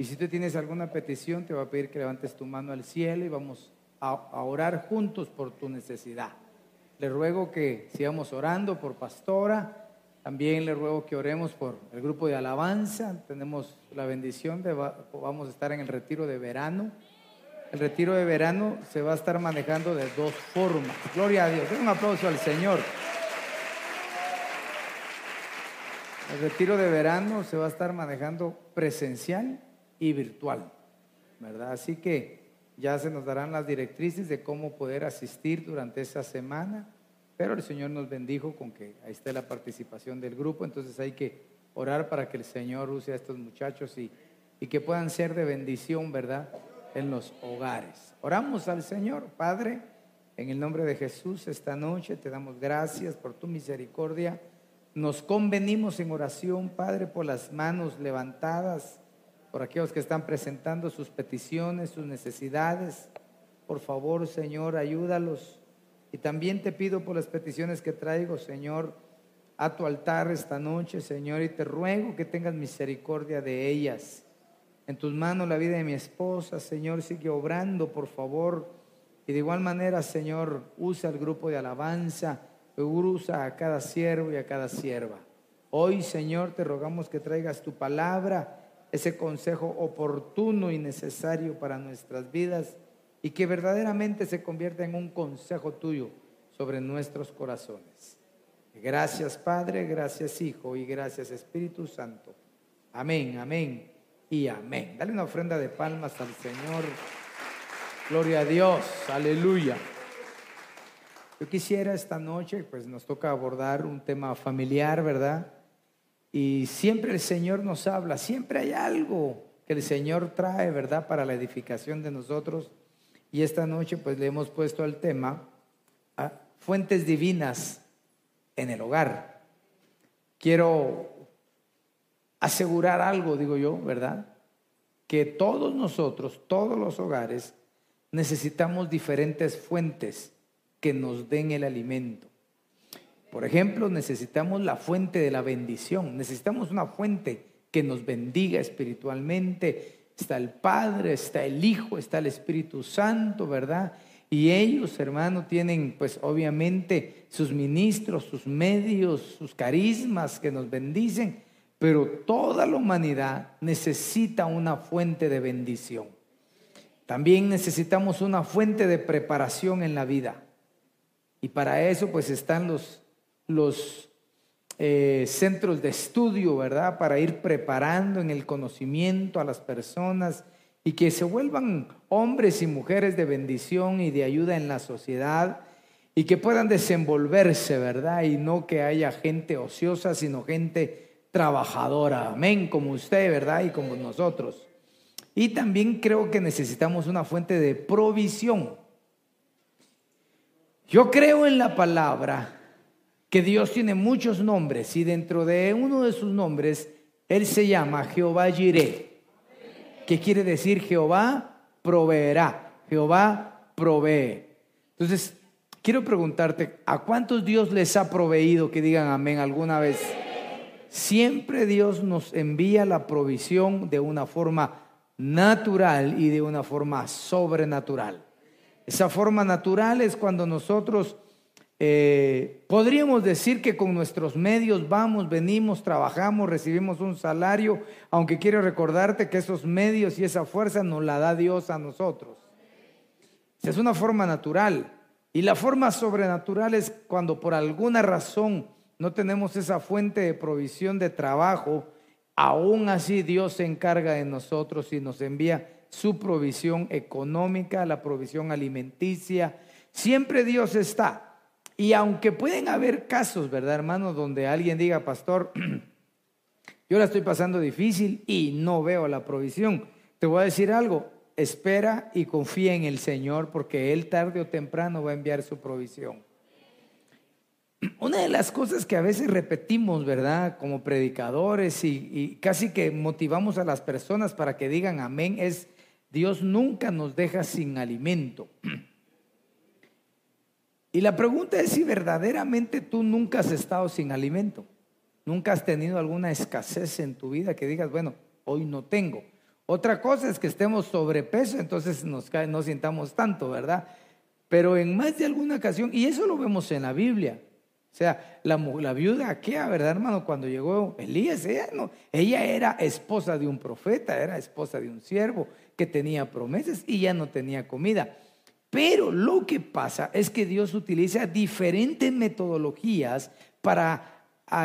Y si tú tienes alguna petición, te voy a pedir que levantes tu mano al cielo y vamos a, orar juntos por tu necesidad. Le ruego que sigamos orando por Pastora. También le ruego que oremos por el grupo de alabanza. Tenemos la bendición de va- vamos a estar en el retiro de verano. El retiro de verano se va a estar manejando de dos formas. Gloria a Dios. Un aplauso al Señor. El retiro de verano se va a estar manejando presencial y virtual, ¿verdad? Así que ya se nos darán las directrices de cómo poder asistir durante esa semana, pero el Señor nos bendijo con que ahí esté la participación del grupo, entonces hay que orar para que el Señor use a estos muchachos y, y que puedan ser de bendición, ¿verdad? En los hogares. Oramos al Señor, Padre, en el nombre de Jesús, esta noche te damos gracias por tu misericordia. Nos convenimos en oración, Padre, por las manos levantadas, por aquellos que están presentando sus peticiones, sus necesidades. Por favor, Señor, ayúdalos. Y también te pido por las peticiones que traigo, Señor, a tu altar esta noche, Señor, y te ruego que tengas misericordia de ellas. En tus manos la vida de mi esposa, Señor, sigue obrando, por favor. Y de igual manera, Señor, usa el grupo de alabanza, usa a cada siervo y a cada sierva. Hoy, Señor, te rogamos que traigas tu palabra, ese consejo oportuno y necesario para nuestras vidas y que verdaderamente se convierta en un consejo tuyo sobre nuestros corazones. Gracias, Padre, gracias, Hijo y gracias, Espíritu Santo. Amén, amén y amén. Dale una ofrenda de palmas al Señor. Gloria a Dios, aleluya. Yo quisiera esta noche, pues nos toca abordar un tema familiar, ¿verdad? Y siempre el Señor nos habla, siempre hay algo que el Señor trae, ¿verdad? Para la edificación de nosotros. Y esta noche, pues le hemos puesto al tema a fuentes divinas en el hogar. Quiero asegurar algo, digo yo, ¿verdad? Que todos nosotros, todos los hogares, necesitamos diferentes fuentes que nos den el alimento. Por ejemplo, necesitamos la fuente de la bendición, necesitamos una fuente que nos bendiga espiritualmente. Está el Padre, está el Hijo, está el Espíritu Santo, ¿verdad? Y ellos, hermano, tienen pues obviamente sus ministros, sus medios, sus carismas que nos bendicen, pero toda la humanidad necesita una fuente de bendición. También necesitamos una fuente de preparación en la vida. Y para eso pues están los, los eh, centros de estudio, ¿verdad? Para ir preparando en el conocimiento a las personas y que se vuelvan hombres y mujeres de bendición y de ayuda en la sociedad y que puedan desenvolverse, ¿verdad? Y no que haya gente ociosa, sino gente trabajadora, amén, como usted, ¿verdad? Y como nosotros. Y también creo que necesitamos una fuente de provisión. Yo creo en la palabra que Dios tiene muchos nombres y dentro de uno de sus nombres, Él se llama Jehová Jireh, que quiere decir Jehová proveerá, Jehová provee. Entonces, quiero preguntarte, ¿a cuántos Dios les ha proveído que digan amén alguna vez? Siempre Dios nos envía la provisión de una forma natural y de una forma sobrenatural. Esa forma natural es cuando nosotros eh, podríamos decir que con nuestros medios vamos, venimos, trabajamos, recibimos un salario, aunque quiero recordarte que esos medios y esa fuerza nos la da Dios a nosotros. Es una forma natural. Y la forma sobrenatural es cuando por alguna razón no tenemos esa fuente de provisión de trabajo, aún así Dios se encarga de nosotros y nos envía su provisión económica, la provisión alimenticia, siempre Dios está. Y aunque pueden haber casos, ¿verdad, hermano? Donde alguien diga, pastor, yo la estoy pasando difícil y no veo la provisión. Te voy a decir algo, espera y confía en el Señor porque Él tarde o temprano va a enviar su provisión. Una de las cosas que a veces repetimos, ¿verdad? Como predicadores y, casi que motivamos a las personas para que digan amén es, Dios nunca nos deja sin alimento. Y la pregunta es si verdaderamente tú nunca has estado sin alimento. Nunca has tenido alguna escasez en tu vida que digas, bueno, hoy no tengo. Otra cosa es que estemos sobrepeso, entonces nos cae, no sintamos tanto, ¿verdad? Pero en más de alguna ocasión, y eso lo vemos en la Biblia, o sea, la, la viuda Aquea, ¿verdad, hermano? Cuando llegó Elías, ella, no, ella era esposa de un profeta, era esposa de un siervo que tenía promesas y ya no tenía comida. Pero lo que pasa es que Dios utiliza diferentes metodologías para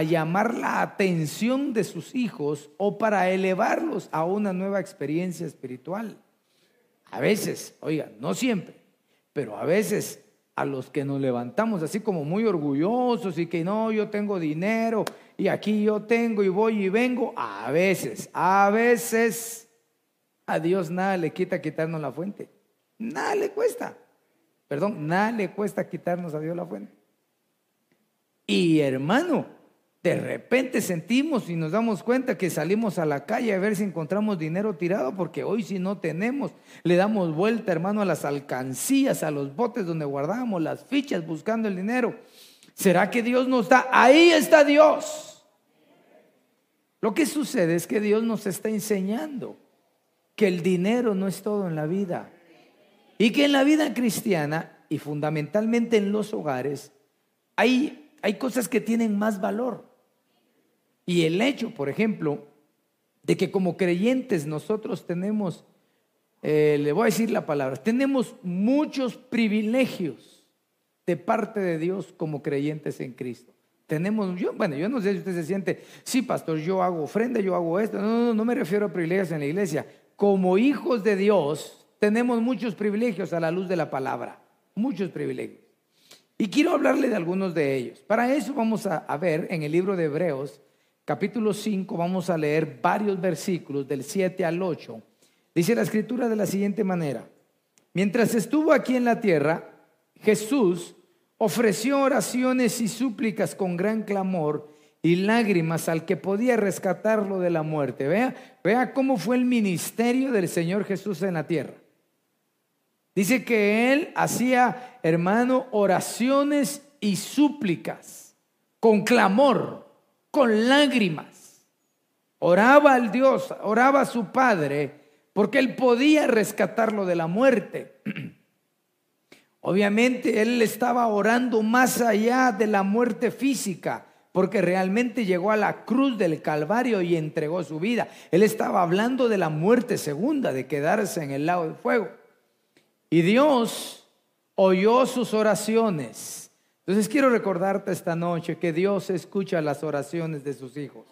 llamar la atención de sus hijos o para elevarlos a una nueva experiencia espiritual. A veces, oiga, no siempre, pero a veces a los que nos levantamos así como muy orgullosos y que no, yo tengo dinero y aquí yo tengo y voy y vengo, a veces, a veces a Dios nada le quita quitarnos la fuente. Nada le cuesta. Perdón, nada le cuesta quitarnos a Dios la fuente. Y hermano, de repente sentimos y nos damos cuenta que salimos a la calle a ver si encontramos dinero tirado, porque hoy si no tenemos, le damos vuelta, hermano, a las alcancías, a los botes donde guardábamos las fichas buscando el dinero. ¿Será que Dios nos da? Ahí está Dios. Lo que sucede es que Dios nos está enseñando que el dinero no es todo en la vida y que en la vida cristiana y fundamentalmente en los hogares hay, hay cosas que tienen más valor. Y el hecho, por ejemplo, de que como creyentes nosotros tenemos, eh, le voy a decir la palabra, tenemos muchos privilegios de parte de Dios como creyentes en Cristo. Tenemos, yo, bueno, yo no sé si usted se siente, sí, pastor, yo hago ofrenda, yo hago esto. No, no, no me refiero a privilegios en la iglesia. Como hijos de Dios, tenemos muchos privilegios a la luz de la palabra. Muchos privilegios. Y quiero hablarle de algunos de ellos. Para eso vamos a ver en el libro de Hebreos, capítulo 5, vamos a leer varios versículos del 7 al 8. Dice la escritura de la siguiente manera. Mientras estuvo aquí en la tierra, Jesús ofreció oraciones y súplicas con gran clamor y lágrimas al que podía rescatarlo de la muerte. Vea, vea cómo fue el ministerio del Señor Jesús en la tierra. Dice que él hacía, hermano, oraciones y súplicas con clamor con lágrimas. Oraba al Dios, oraba a su Padre, porque él podía rescatarlo de la muerte. Obviamente él estaba orando más allá de la muerte física, porque realmente llegó a la cruz del Calvario y entregó su vida. Él estaba hablando de la muerte segunda, de quedarse en el lago del fuego. Y Dios oyó sus oraciones entonces quiero recordarte esta noche que Dios escucha las oraciones de sus hijos.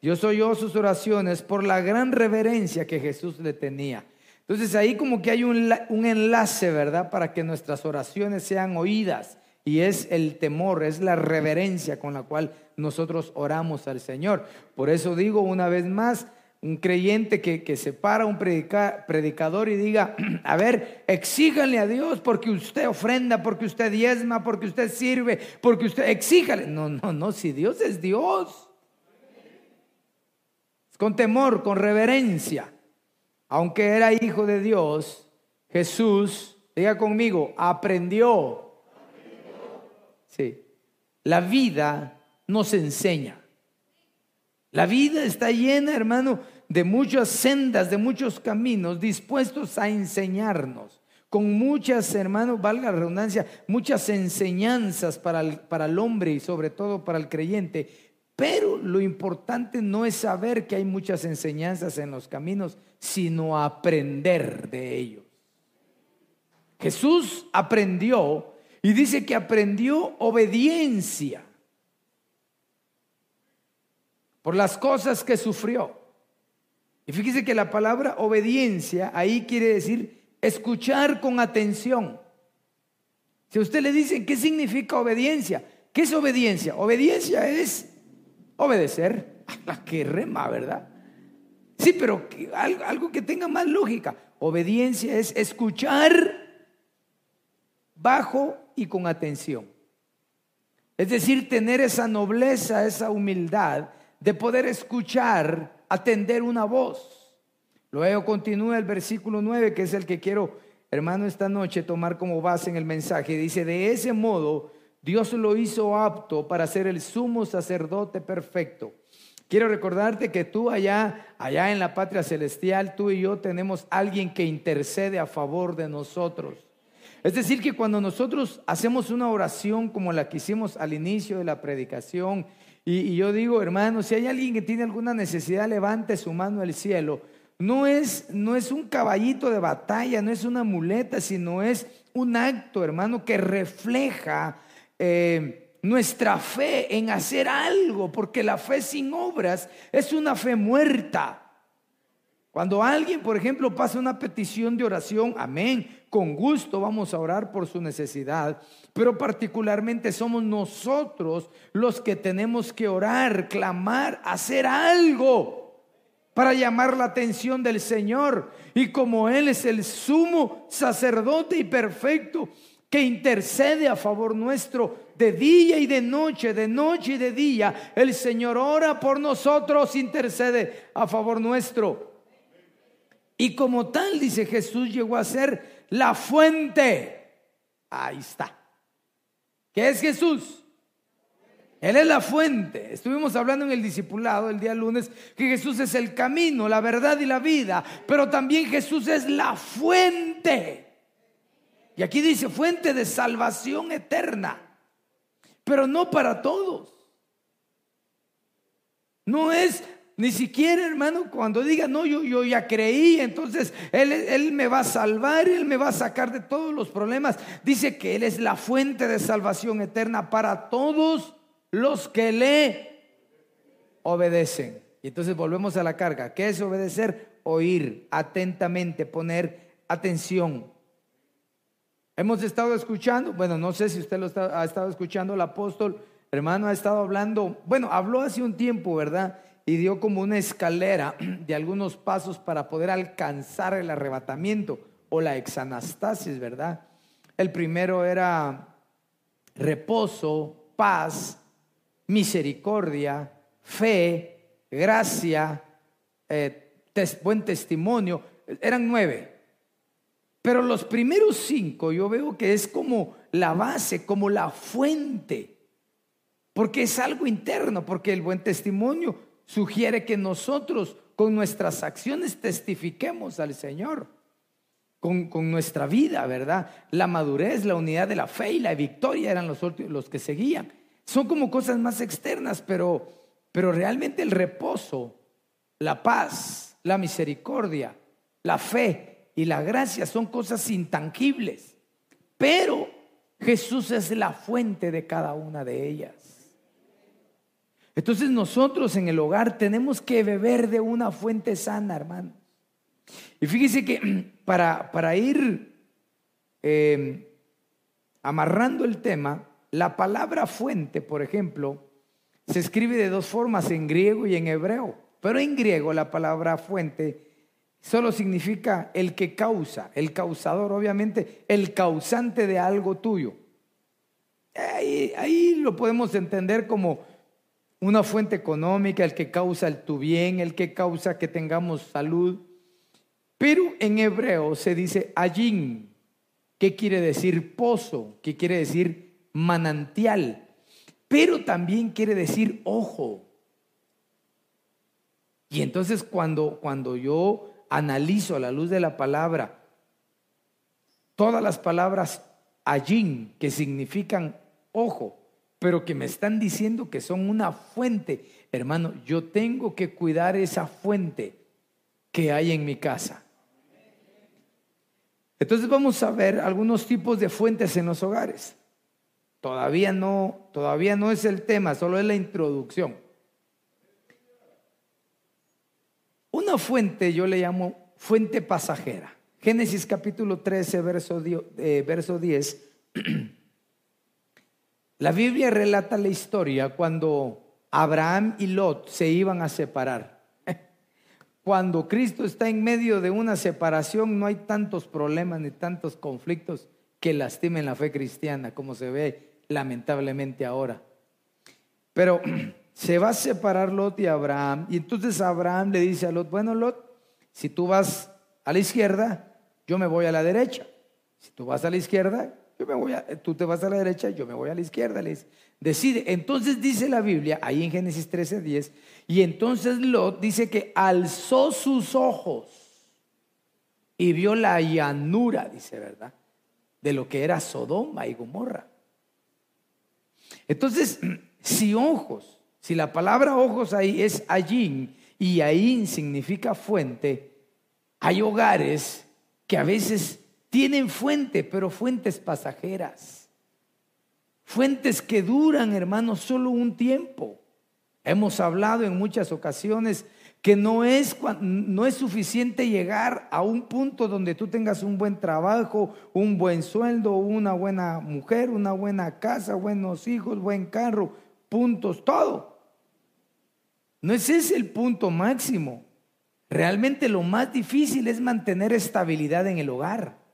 Dios oyó sus oraciones por la gran reverencia que Jesús le tenía. Entonces ahí como que hay un, un, enlace, ¿verdad? Para que nuestras oraciones sean oídas. Y es el temor, es la reverencia con la cual nosotros oramos al Señor. Por eso digo una vez más, un creyente que, se para un predicador y diga, a ver, exíganle a Dios porque usted ofrenda, porque usted diezma, porque usted sirve, porque usted exíjale. No, no, no, si Dios es Dios. con temor, con reverencia. Aunque era hijo de Dios, Jesús, diga conmigo, aprendió. Sí. La vida nos enseña. La vida está llena, hermano, de muchas sendas, de muchos caminos dispuestos a enseñarnos, con muchas, hermanos, valga la redundancia, muchas enseñanzas para el, para el hombre y sobre todo para el creyente. Pero lo importante no es saber que hay muchas enseñanzas en los caminos, sino aprender de ellos. Jesús aprendió y dice que aprendió obediencia por las cosas que sufrió. Y fíjese que la palabra obediencia ahí quiere decir escuchar con atención. Si a usted le dicen, ¿qué significa obediencia? ¿Qué es obediencia? Obediencia es obedecer. La que rema, ¿verdad? Sí, pero algo que tenga más lógica. Obediencia es escuchar bajo y con atención. Es decir, tener esa nobleza, esa humildad de poder escuchar, atender una voz. Luego continúa el versículo 9, que es el que quiero, hermano, esta noche tomar como base en el mensaje. Dice, de ese modo Dios lo hizo apto para ser el sumo sacerdote perfecto. Quiero recordarte que tú allá, allá en la patria celestial, tú y yo tenemos alguien que intercede a favor de nosotros. Es decir, que cuando nosotros hacemos una oración como la que hicimos al inicio de la predicación, y, yo digo, hermano, si hay alguien que tiene alguna necesidad, levante su mano al cielo. No es, no es un caballito de batalla, no es una muleta, sino es un acto, hermano, que refleja eh, nuestra fe en hacer algo, porque la fe sin obras es una fe muerta. Cuando alguien, por ejemplo, pasa una petición de oración, amén, con gusto vamos a orar por su necesidad, pero particularmente somos nosotros los que tenemos que orar, clamar, hacer algo para llamar la atención del Señor. Y como Él es el sumo sacerdote y perfecto que intercede a favor nuestro de día y de noche, de noche y de día, el Señor ora por nosotros, intercede a favor nuestro. Y como tal, dice Jesús, llegó a ser la fuente. Ahí está. ¿Qué es Jesús? Él es la fuente. Estuvimos hablando en el discipulado el día lunes que Jesús es el camino, la verdad y la vida, pero también Jesús es la fuente. Y aquí dice fuente de salvación eterna, pero no para todos. No es ni siquiera, hermano, cuando diga, no, yo, yo ya creí, entonces él, él me va a salvar, Él me va a sacar de todos los problemas. Dice que Él es la fuente de salvación eterna para todos los que le obedecen. Y entonces volvemos a la carga. ¿Qué es obedecer? Oír atentamente, poner atención. Hemos estado escuchando, bueno, no sé si usted lo ha estado escuchando, el apóstol, hermano, ha estado hablando, bueno, habló hace un tiempo, ¿verdad? Y dio como una escalera de algunos pasos para poder alcanzar el arrebatamiento o la exanastasis, ¿verdad? El primero era reposo, paz, misericordia, fe, gracia, eh, buen testimonio. Eran nueve. Pero los primeros cinco yo veo que es como la base, como la fuente, porque es algo interno, porque el buen testimonio sugiere que nosotros con nuestras acciones testifiquemos al Señor, con, nuestra vida, ¿verdad? La madurez, la unidad de la fe y la victoria eran los, los que seguían. Son como cosas más externas, pero, pero realmente el reposo, la paz, la misericordia, la fe y la gracia son cosas intangibles. Pero Jesús es la fuente de cada una de ellas. Entonces nosotros en el hogar tenemos que beber de una fuente sana, hermano. Y fíjese que para, para ir em, amarrando el tema, la palabra fuente, por ejemplo, se escribe de dos formas, en griego y en hebreo. Pero en griego la palabra fuente solo significa el que causa, el causador, obviamente, el causante de algo tuyo. Ahí, ahí lo podemos entender como una fuente económica, el que causa el tu bien, el que causa que tengamos salud. Pero en hebreo se dice ayin, que quiere decir pozo, que quiere decir manantial, pero también quiere decir ojo. Y entonces cuando, cuando yo analizo a la luz de la palabra, todas las palabras ayin, que significan ojo, pero que me están diciendo que son una fuente. Hermano, yo tengo que cuidar esa fuente que hay en mi casa. Entonces vamos a ver algunos tipos de fuentes en los hogares. Todavía no, todavía no es el tema, solo es la introducción. Una fuente yo le llamo fuente pasajera. Génesis capítulo 13, verso, eh, verso 10. La Biblia relata la historia cuando Abraham y Lot se iban a separar. Cuando Cristo está en medio de una separación no hay tantos problemas ni tantos conflictos que lastimen la fe cristiana como se ve lamentablemente ahora. Pero se va a separar Lot y Abraham y entonces Abraham le dice a Lot, bueno Lot, si tú vas a la izquierda, yo me voy a la derecha. Si tú vas a la izquierda, yo me voy a, tú te vas a la derecha, yo me voy a la izquierda. Les decide. Entonces dice la Biblia, ahí en Génesis 13, 10, y entonces Lot dice que alzó sus ojos y vio la llanura, dice, ¿verdad? De lo que era Sodoma y Gomorra. Entonces, si ojos, si la palabra ojos ahí es allí y ahí significa fuente, hay hogares que a veces tienen fuente, pero fuentes pasajeras. Fuentes que duran, hermanos, solo un tiempo. Hemos hablado en muchas ocasiones que no es, no es suficiente llegar a un punto donde tú tengas un buen trabajo, un buen sueldo, una buena mujer, una buena casa, buenos hijos, buen carro, puntos, todo. No es ese el punto máximo. Realmente lo más difícil es mantener estabilidad en el hogar.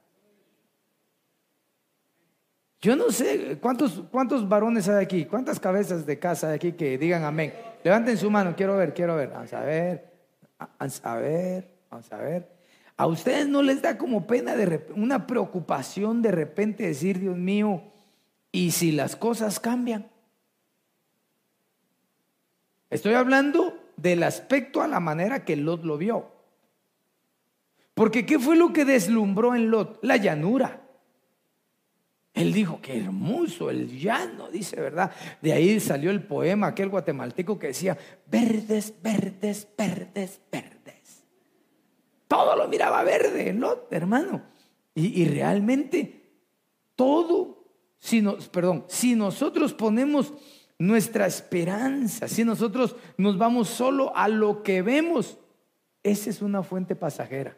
Yo no sé cuántos, cuántos varones hay aquí, cuántas cabezas de casa hay aquí que digan amén. Levanten su mano, quiero ver, quiero ver. Vamos a ver, vamos a ver, vamos a ver. ¿A ustedes no les da como pena, de una preocupación de repente decir, Dios mío, ¿y si las cosas cambian? Estoy hablando del aspecto a la manera que Lot lo vio. Porque ¿qué fue lo que deslumbró en Lot? La llanura. Él dijo, qué hermoso el llano, dice, ¿verdad? De ahí salió el poema, aquel guatemalteco que decía, verdes, verdes, verdes, verdes. Todo lo miraba verde, ¿no, hermano? Y, realmente todo, si nos, perdón, si nosotros ponemos nuestra esperanza, si nosotros nos vamos solo a lo que vemos, esa es una fuente pasajera.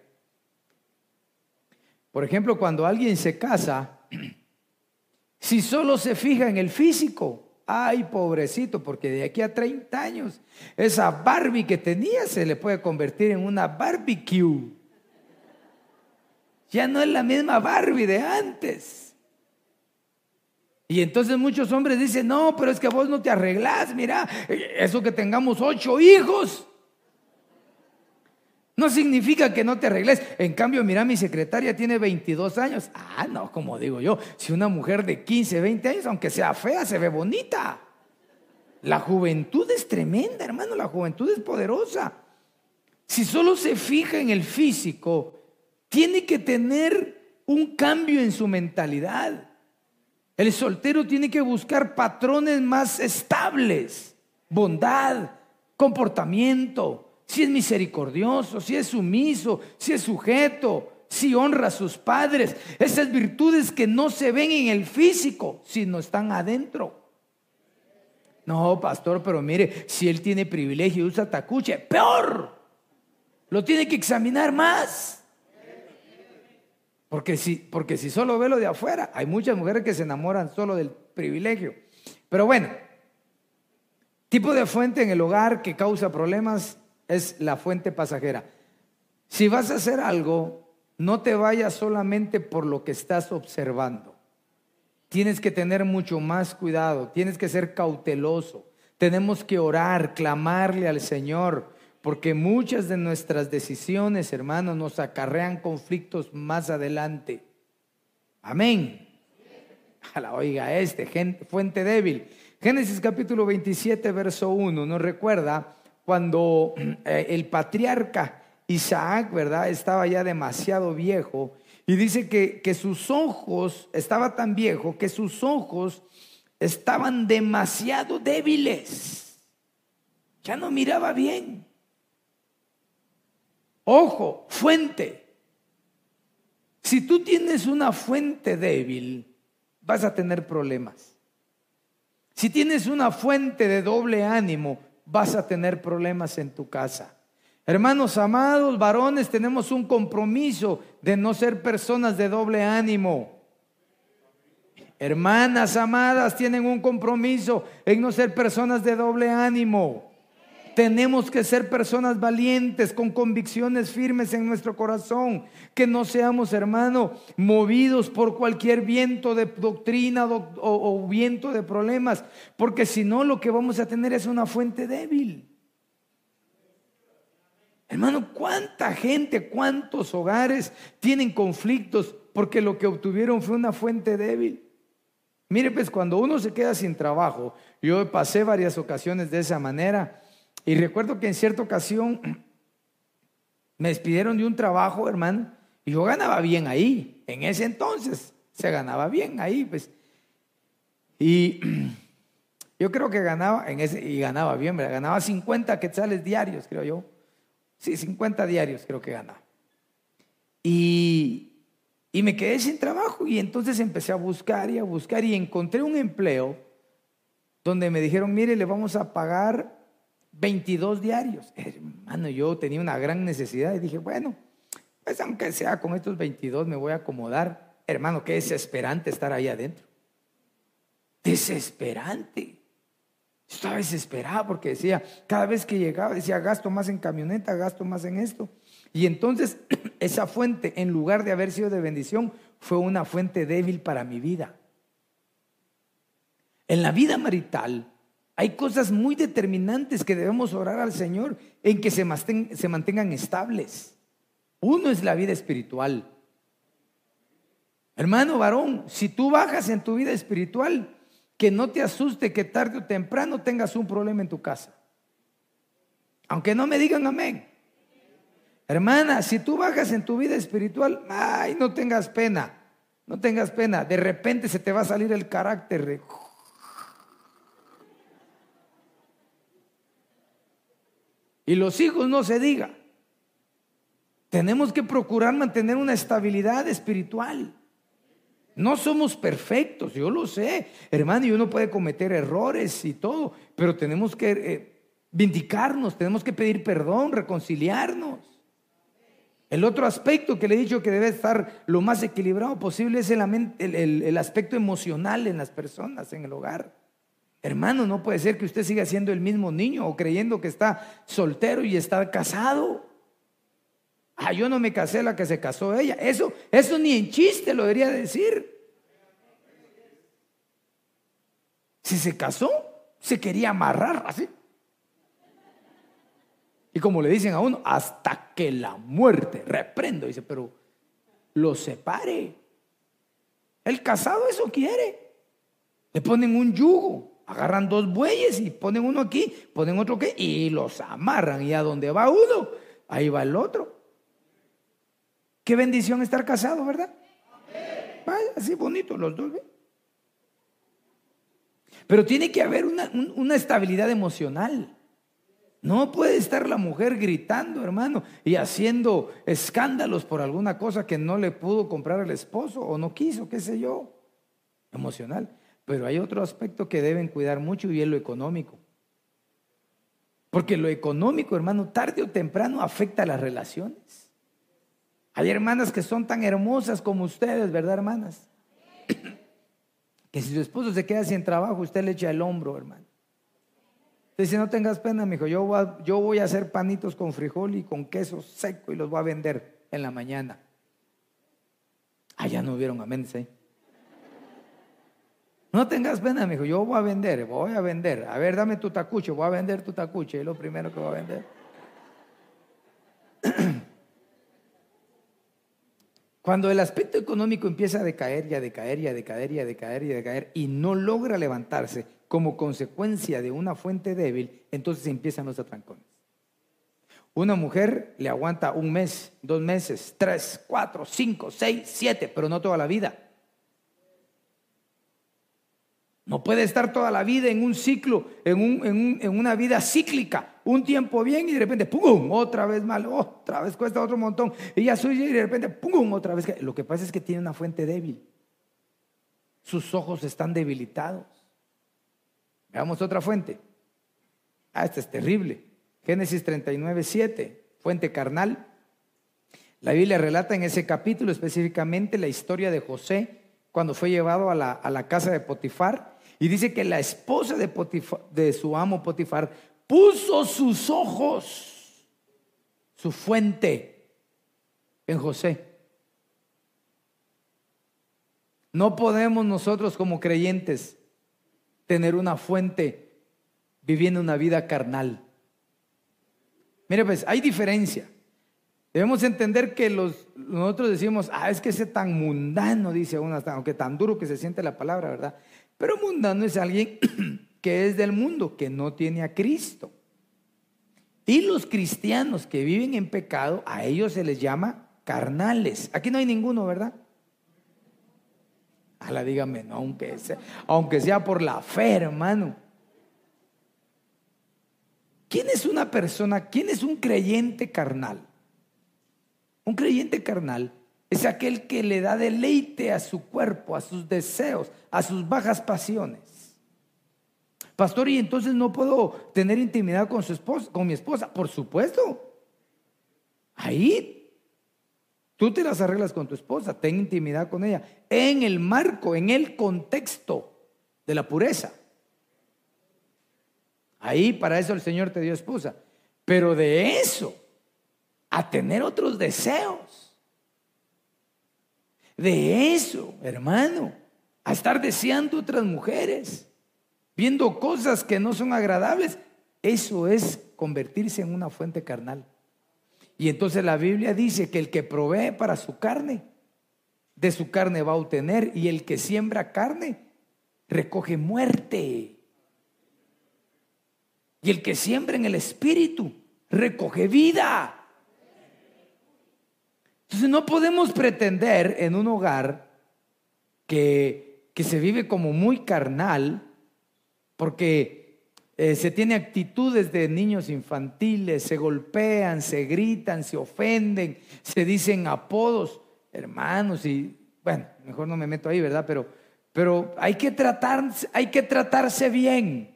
Por ejemplo, cuando alguien se casa, si solo se fija en el físico, ay pobrecito, porque de aquí a 30 años esa Barbie que tenía se le puede convertir en una barbecue. Ya no es la misma Barbie de antes. Y entonces muchos hombres dicen, no, pero es que vos no te arreglás, mira, eso que tengamos ocho hijos. No significa que no te arregles. En cambio, mira, mi secretaria tiene 22 años. Ah, no, como digo yo, si una mujer de 15, 20 años, aunque sea fea, se ve bonita. La juventud es tremenda, hermano, la juventud es poderosa. Si solo se fija en el físico, tiene que tener un cambio en su mentalidad. El soltero tiene que buscar patrones más estables, bondad, comportamiento, si es misericordioso, si es sumiso, si es sujeto, si honra a sus padres. Esas virtudes que no se ven en el físico, sino están adentro. No, pastor, pero mire, si él tiene privilegio y usa tacuche, peor. Lo tiene que examinar más. Porque si, porque si solo ve lo de afuera, hay muchas mujeres que se enamoran solo del privilegio. Pero bueno, tipo de fuente en el hogar que causa problemas es la fuente pasajera. Si vas a hacer algo, no te vayas solamente por lo que estás observando. Tienes que tener mucho más cuidado, tienes que ser cauteloso. Tenemos que orar, clamarle al Señor, porque muchas de nuestras decisiones, hermanos, nos acarrean conflictos más adelante. Amén. A la oiga este, fuente débil. Génesis capítulo 27, verso 1, nos recuerda cuando eh, el patriarca Isaac, ¿verdad? Estaba ya demasiado viejo y dice que, que sus ojos, estaba tan viejo que sus ojos estaban demasiado débiles. Ya no miraba bien. Ojo, fuente. Si tú tienes una fuente débil, vas a tener problemas. Si tienes una fuente de doble ánimo, vas a tener problemas en tu casa. Hermanos amados, varones, tenemos un compromiso de no ser personas de doble ánimo. Hermanas amadas tienen un compromiso en no ser personas de doble ánimo. Tenemos que ser personas valientes, con convicciones firmes en nuestro corazón, que no seamos, hermano, movidos por cualquier viento de doctrina o, o viento de problemas, porque si no lo que vamos a tener es una fuente débil. Hermano, ¿cuánta gente, cuántos hogares tienen conflictos porque lo que obtuvieron fue una fuente débil? Mire, pues cuando uno se queda sin trabajo, yo pasé varias ocasiones de esa manera, y recuerdo que en cierta ocasión me despidieron de un trabajo, hermano, y yo ganaba bien ahí. En ese entonces se ganaba bien ahí, pues. Y yo creo que ganaba, en ese, y ganaba bien, ganaba 50 quetzales diarios, creo yo. Sí, 50 diarios creo que ganaba. Y, y me quedé sin trabajo y entonces empecé a buscar y a buscar y encontré un empleo donde me dijeron, mire, le vamos a pagar 22 diarios. Hermano, yo tenía una gran necesidad y dije, bueno, pues aunque sea con estos 22 me voy a acomodar. Hermano, qué desesperante estar ahí adentro. Desesperante. Estaba desesperado porque decía, cada vez que llegaba, decía, gasto más en camioneta, gasto más en esto. Y entonces esa fuente, en lugar de haber sido de bendición, fue una fuente débil para mi vida. En la vida marital, hay cosas muy determinantes que debemos orar al Señor en que se mantengan estables. Uno es la vida espiritual. Hermano varón, si tú bajas en tu vida espiritual, que no te asuste que tarde o temprano tengas un problema en tu casa. Aunque no me digan amén. Hermana, si tú bajas en tu vida espiritual, ay, no tengas pena, no tengas pena. De repente se te va a salir el carácter Y los hijos no se diga. Tenemos que procurar mantener una estabilidad espiritual. No somos perfectos, yo lo sé, hermano, y uno puede cometer errores y todo, pero tenemos que eh, vindicarnos, tenemos que pedir perdón, reconciliarnos. El otro aspecto que le he dicho que debe estar lo más equilibrado posible es el aspecto emocional en las personas, en el hogar. Hermano, no puede ser que usted siga siendo el mismo niño o creyendo que está soltero y está casado. Ah, yo no me casé la que se casó ella. Eso, eso ni en chiste lo debería decir. Si se casó, se quería amarrar así. Y como le dicen a uno, hasta que la muerte, reprendo, dice, pero lo separe. El casado eso quiere. Le ponen un yugo agarran dos bueyes y ponen uno aquí, ponen otro aquí y los amarran. Y a donde va uno, ahí va el otro. Qué bendición estar casado, ¿verdad? Vaya, así bonito los dos. Pero tiene que haber una, una estabilidad emocional. No puede estar la mujer gritando, hermano, y haciendo escándalos por alguna cosa que no le pudo comprar el esposo o no quiso, qué sé yo. Emocional. Pero hay otro aspecto que deben cuidar mucho y es lo económico. Porque lo económico, hermano, tarde o temprano afecta a las relaciones. Hay hermanas que son tan hermosas como ustedes, ¿verdad, hermanas? Que si su esposo se queda sin trabajo, usted le echa el hombro, hermano. Dice, no tengas pena, mijo, yo voy, a, yo voy a hacer panitos con frijol y con queso seco y los voy a vender en la mañana. Allá no hubieron amén, ¿sí? No tengas pena, amigo. Yo voy a vender, voy a vender. A ver, dame tu tacucho, voy a vender tu tacucho. Es lo primero que voy a vender. Cuando el aspecto económico empieza a decaer y a decaer y a decaer y a decaer y a decaer y no logra levantarse como consecuencia de una fuente débil, entonces empiezan los atrancones. Una mujer le aguanta un mes, dos meses, tres, cuatro, cinco, seis, siete, pero no toda la vida. No puede estar toda la vida en un ciclo, en, una vida cíclica. Un tiempo bien y de repente, ¡pum! Otra vez mal, otra vez cuesta otro montón. Y ya suya y de repente, ¡pum! Otra vez. Lo que pasa es que tiene una fuente débil. Sus ojos están debilitados. Veamos otra fuente. Ah, esta es terrible. Génesis 39, 7, fuente carnal. La Biblia relata en ese capítulo específicamente la historia de José cuando fue llevado a la, a la casa de Potifar. Y dice que la esposa de, su amo Potifar puso sus ojos, su fuente en José. No podemos nosotros como creyentes tener una fuente viviendo una vida carnal. Mire, pues hay diferencia. Debemos entender que los, nosotros decimos, ah, es que ese tan mundano, dice uno, aunque tan duro que se siente la palabra, ¿verdad? Pero mundano es alguien que es del mundo, que no tiene a Cristo. Y los cristianos que viven en pecado, a ellos se les llama carnales. Aquí no hay ninguno, ¿verdad? la dígame, no, aunque sea, aunque sea por la fe, hermano. ¿Quién es una persona, quién es un creyente carnal? Un creyente carnal es aquel que le da deleite a su cuerpo, a sus deseos, a sus bajas pasiones. Pastor, y entonces no puedo tener intimidad con su esposa, con mi esposa, por supuesto. Ahí Tú te las arreglas con tu esposa, ten intimidad con ella, en el marco, en el contexto de la pureza. Ahí para eso el Señor te dio esposa. Pero de eso a tener otros deseos. De eso, hermano, a estar deseando otras mujeres, viendo cosas que no son agradables, eso es convertirse en una fuente carnal. Y entonces la Biblia dice que el que provee para su carne, de su carne va a obtener, y el que siembra carne, recoge muerte. Y el que siembra en el espíritu, recoge vida. Entonces no podemos pretender en un hogar que, que se vive como muy carnal, porque eh, se tiene actitudes de niños infantiles, se golpean, se gritan, se ofenden, se dicen apodos, hermanos, y bueno, mejor no me meto ahí, ¿verdad? Pero, pero hay, que tratarse, hay que tratarse bien.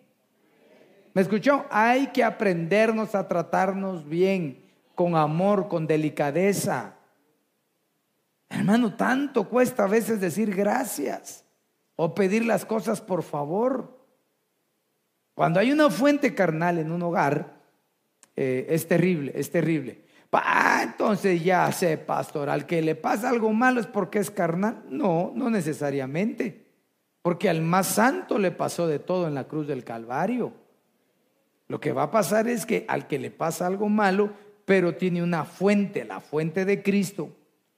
¿Me escuchó? Hay que aprendernos a tratarnos bien, con amor, con delicadeza. Hermano, tanto cuesta a veces decir gracias o pedir las cosas por favor. Cuando hay una fuente carnal en un hogar, eh, es terrible, es terrible. Ah, entonces ya sé, pastor, al que le pasa algo malo es porque es carnal. No, no necesariamente. Porque al más santo le pasó de todo en la cruz del Calvario. Lo que va a pasar es que al que le pasa algo malo, pero tiene una fuente, la fuente de Cristo,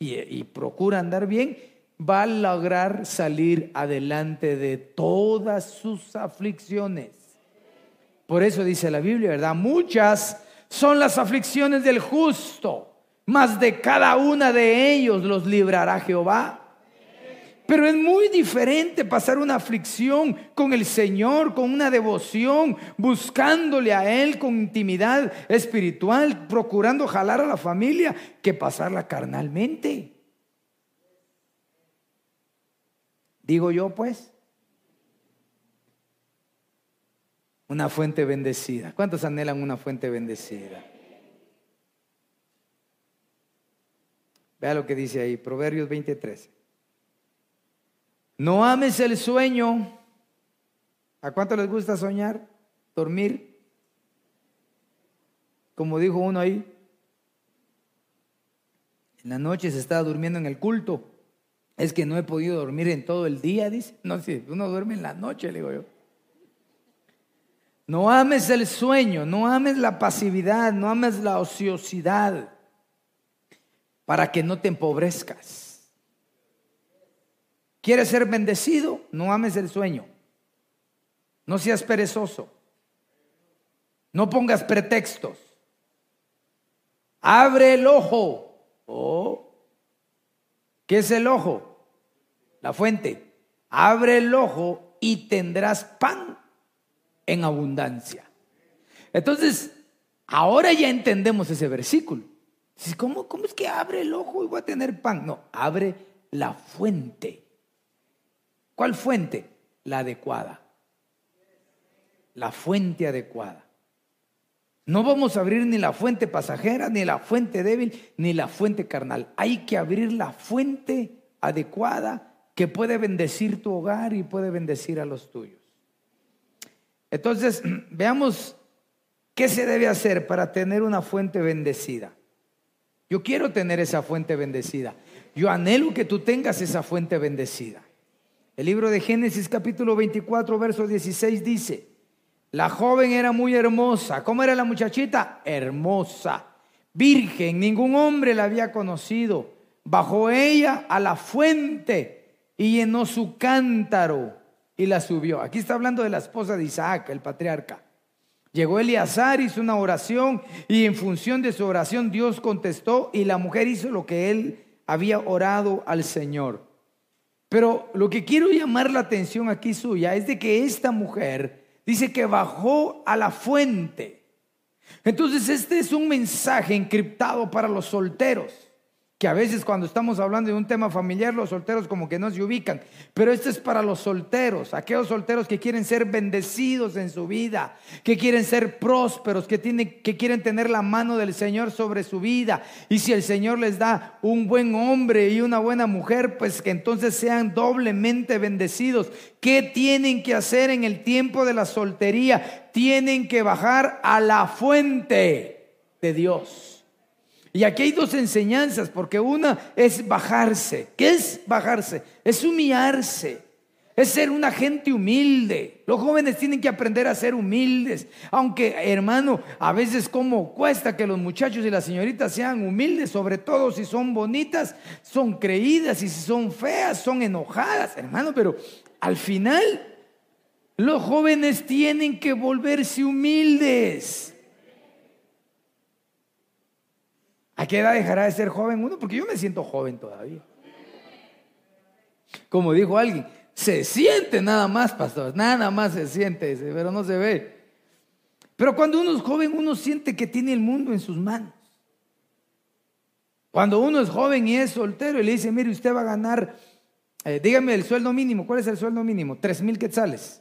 y, procura andar bien, va a lograr salir adelante de todas sus aflicciones. Por eso dice la Biblia, ¿verdad? Muchas son las aflicciones del justo, mas de cada una de ellos los librará Jehová. Pero es muy diferente pasar una aflicción con el Señor, con una devoción, buscándole a Él con intimidad espiritual, procurando jalar a la familia, que pasarla carnalmente. Digo yo pues, Una fuente bendecida. ¿Cuántos anhelan una fuente bendecida? Vea lo que dice ahí, Proverbios 23. No ames el sueño. ¿A cuánto les gusta soñar? Dormir. Como dijo uno ahí, en la noche se estaba durmiendo en el culto. Es que no he podido dormir en todo el día, dice. No, si uno duerme en la noche, le digo yo. No ames el sueño, no ames la pasividad, no ames la ociosidad, para que no te empobrezcas. ¿Quieres ser bendecido? No ames el sueño. No seas perezoso. No pongas pretextos. Abre el ojo. Oh. ¿Qué es el ojo? La fuente. Abre el ojo y tendrás pan en abundancia. Entonces, ahora ya entendemos ese versículo. ¿Cómo, ¿Cómo es que abre el ojo y voy a tener pan? No, abre la fuente. ¿Cuál fuente? La adecuada. La fuente adecuada. No vamos a abrir ni la fuente pasajera, ni la fuente débil, ni la fuente carnal. Hay que abrir la fuente adecuada, que puede bendecir tu hogar y puede bendecir a los tuyos. Entonces, veamos qué se debe hacer para tener una fuente bendecida. Yo quiero tener esa fuente bendecida. Yo anhelo que tú tengas esa fuente bendecida. El libro de Génesis capítulo 24, verso 16 dice, la joven era muy hermosa. ¿Cómo era la muchachita? Hermosa. Virgen, ningún hombre la había conocido. Bajó ella a la fuente y llenó su cántaro y la subió. Aquí está hablando de la esposa de Isaac, el patriarca. Llegó Eleazar, hizo una oración y en función de su oración Dios contestó y la mujer hizo lo que él había orado al Señor. Pero lo que quiero llamar la atención aquí suya es de que esta mujer dice que bajó a la fuente. Entonces este es un mensaje encriptado para los solteros que a veces cuando estamos hablando de un tema familiar, los solteros como que no se ubican. Pero esto es para los solteros, aquellos solteros que quieren ser bendecidos en su vida, que quieren ser prósperos, que, tienen, que quieren tener la mano del Señor sobre su vida. Y si el Señor les da un buen hombre y una buena mujer, pues que entonces sean doblemente bendecidos. ¿Qué tienen que hacer en el tiempo de la soltería? Tienen que bajar a la fuente de Dios. Y aquí hay dos enseñanzas, porque una es bajarse. ¿Qué es bajarse? Es humillarse. Es ser una gente humilde. Los jóvenes tienen que aprender a ser humildes. Aunque, hermano, a veces como cuesta que los muchachos y las señoritas sean humildes, sobre todo si son bonitas, son creídas y si son feas, son enojadas, hermano. Pero al final, los jóvenes tienen que volverse humildes. ¿A qué edad dejará de ser joven uno? Porque yo me siento joven todavía. Como dijo alguien, se siente nada más, pastor, nada más se siente, pero no se ve. Pero cuando uno es joven, uno siente que tiene el mundo en sus manos. Cuando uno es joven y es soltero y le dice, mire, usted va a ganar, eh, dígame el sueldo mínimo, ¿cuál es el sueldo mínimo? Tres mil quetzales.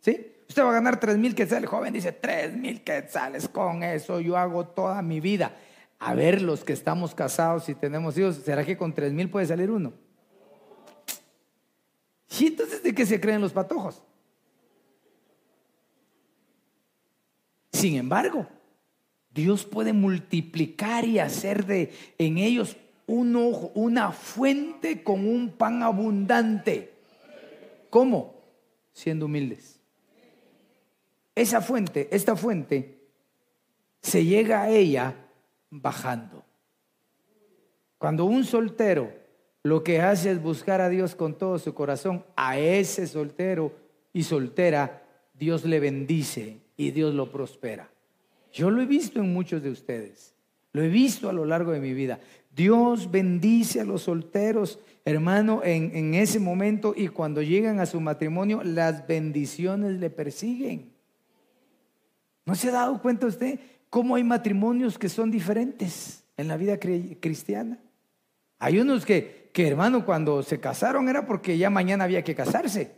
¿Sí? Usted va a ganar tres mil quetzales. El joven dice, tres mil quetzales, con eso yo hago toda mi vida a ver los que estamos casados y tenemos hijos, ¿será que con tres mil puede salir uno? ¿Y entonces de qué se creen los patojos? Sin embargo, Dios puede multiplicar y hacer de en ellos un una fuente con un pan abundante. ¿Cómo? Siendo humildes. Esa fuente, esta fuente, se llega a ella bajando. Cuando un soltero lo que hace es buscar a Dios con todo su corazón, a ese soltero y soltera Dios le bendice y Dios lo prospera. Yo lo he visto en muchos de ustedes, lo he visto a lo largo de mi vida. Dios bendice a los solteros, hermano, en, ese momento y cuando llegan a su matrimonio, las bendiciones le persiguen. ¿No se ha dado cuenta usted? Cómo hay matrimonios que son diferentes en la vida cristiana. Hay unos que, que, hermano, cuando se casaron era porque ya mañana había que casarse.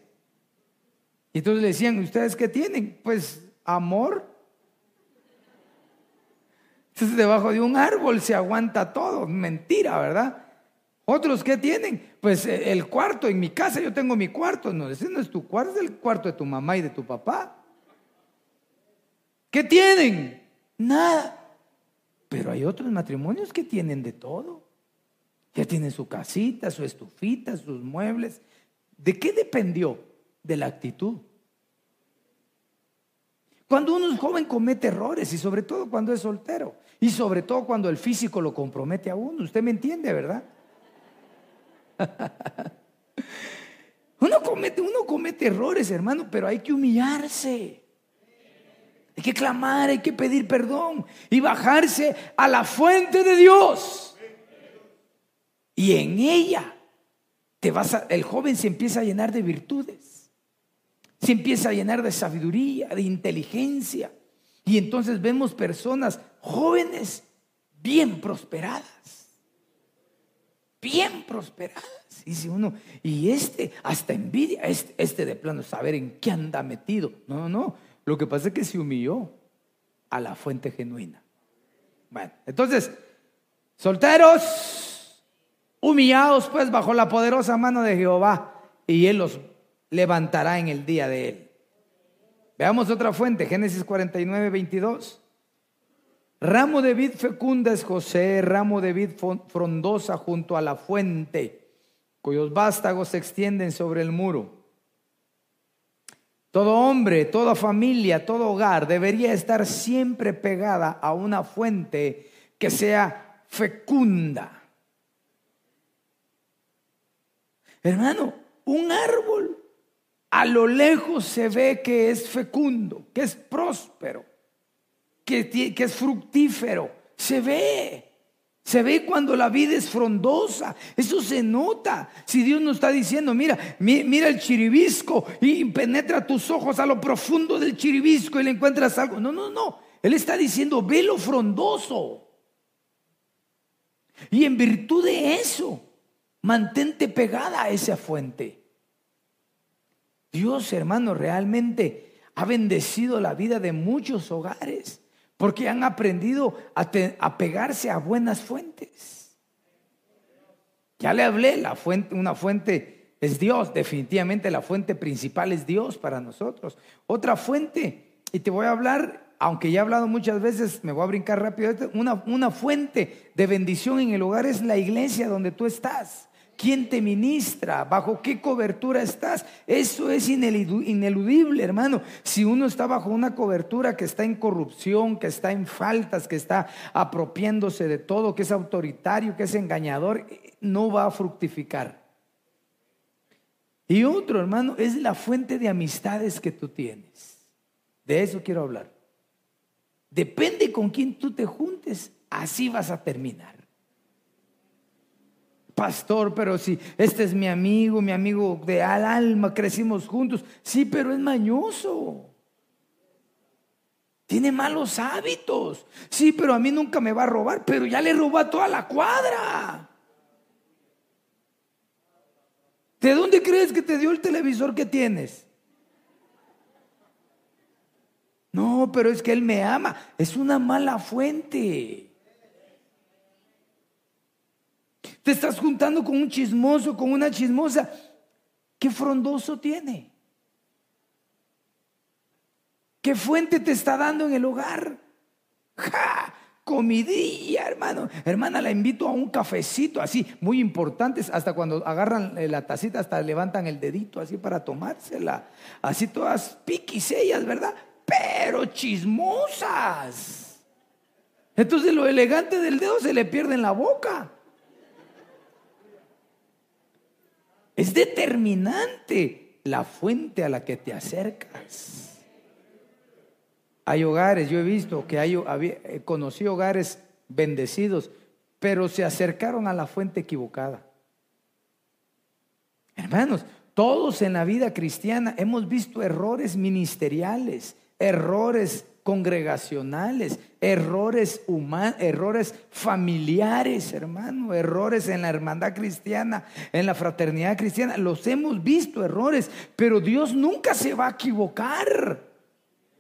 Y entonces le decían, ¿ustedes qué tienen? Pues amor. Entonces debajo de un árbol se aguanta todo. Mentira, ¿verdad? Otros ¿qué tienen? Pues eh, el cuarto, en mi casa yo tengo mi cuarto. No, ese no es tu cuarto, es el cuarto de tu mamá y de tu papá. ¿Qué tienen? Nada. Pero hay otros matrimonios que tienen de todo. Ya tienen su casita, su estufita, sus muebles. ¿De qué dependió? De la actitud. Cuando uno es joven comete errores y sobre todo cuando es soltero y sobre todo cuando el físico lo compromete a uno. Usted me entiende, ¿verdad? uno comete, uno comete errores, hermano, pero hay que humillarse. Hay que clamar, hay que pedir perdón y bajarse a la fuente de Dios. Y en ella te vas el joven se empieza a llenar de virtudes. Se empieza a llenar de sabiduría, de inteligencia. Y entonces vemos personas jóvenes bien prosperadas. Bien prosperadas. Dice uno, y este hasta envidia, este, este de plano saber en qué anda metido. No, no, lo que pasa es que se humilló a la fuente genuina. Bueno, entonces, solteros, Humillados pues bajo la poderosa mano de Jehová, y él los levantará en el día de él. Veamos otra fuente, Génesis 49, 22. Ramo de vid fecunda es José, ramo de vid frondosa junto a la fuente, cuyos vástagos se extienden sobre el muro. Todo hombre, toda familia, todo hogar debería estar siempre pegada a una fuente que sea fecunda. Hermano, un árbol a lo lejos se ve que es fecundo, que es próspero, que, que es fructífero. Se ve. Se ve cuando la vida es frondosa. Eso se nota. Si Dios nos está diciendo, mira, mira el chiribisco y penetra tus ojos a lo profundo del chiribisco y le encuentras algo. No, no, no. Él está diciendo, ve lo frondoso. Y en virtud de eso, mantente pegada a esa fuente. Dios, hermano, realmente ha bendecido la vida de muchos hogares. Porque han aprendido a, pegarse a buenas fuentes. Ya le hablé, la fuente, una fuente es Dios, definitivamente la fuente principal es Dios para nosotros. Otra fuente, y te voy a hablar, aunque ya he hablado muchas veces, me voy a brincar rápido, una, una fuente de bendición en el hogar es la iglesia donde tú estás. ¿Quién te ministra? ¿Bajo qué cobertura estás? Eso es ineludible, hermano. Si uno está bajo una cobertura que está en corrupción, que está en faltas, que está apropiándose de todo, que es autoritario, que es engañador, no va a fructificar. Y otro, hermano, es la fuente de amistades que tú tienes. De eso quiero hablar. Depende con quién tú te juntes, así vas a terminar pastor, pero si este es mi amigo, mi amigo de al alma, crecimos juntos. Sí, pero es mañoso. Tiene malos hábitos. Sí, pero a mí nunca me va a robar, pero ya le robó a toda la cuadra. ¿De dónde crees que te dio el televisor que tienes? No, pero es que él me ama. Es una mala fuente. Te estás juntando con un chismoso, con una chismosa. ¿Qué frondoso tiene? ¿Qué fuente te está dando en el hogar? ¡Ja! Comidilla, hermano. Hermana, la invito a un cafecito así, muy importantes. Hasta cuando agarran la tacita, hasta levantan el dedito así para tomársela. Así todas piquis ellas, ¿verdad? Pero chismosas. Entonces lo elegante del dedo se le pierde en la boca. Es determinante la fuente a la que te acercas. Hay hogares, yo he visto que hay, conocí hogares bendecidos, pero se acercaron a la fuente equivocada. Hermanos, todos en la vida cristiana hemos visto errores ministeriales, errores congregacionales, errores humanos, errores familiares, hermano, errores en la hermandad cristiana, en la fraternidad cristiana. Los hemos visto errores, pero Dios nunca se va a equivocar.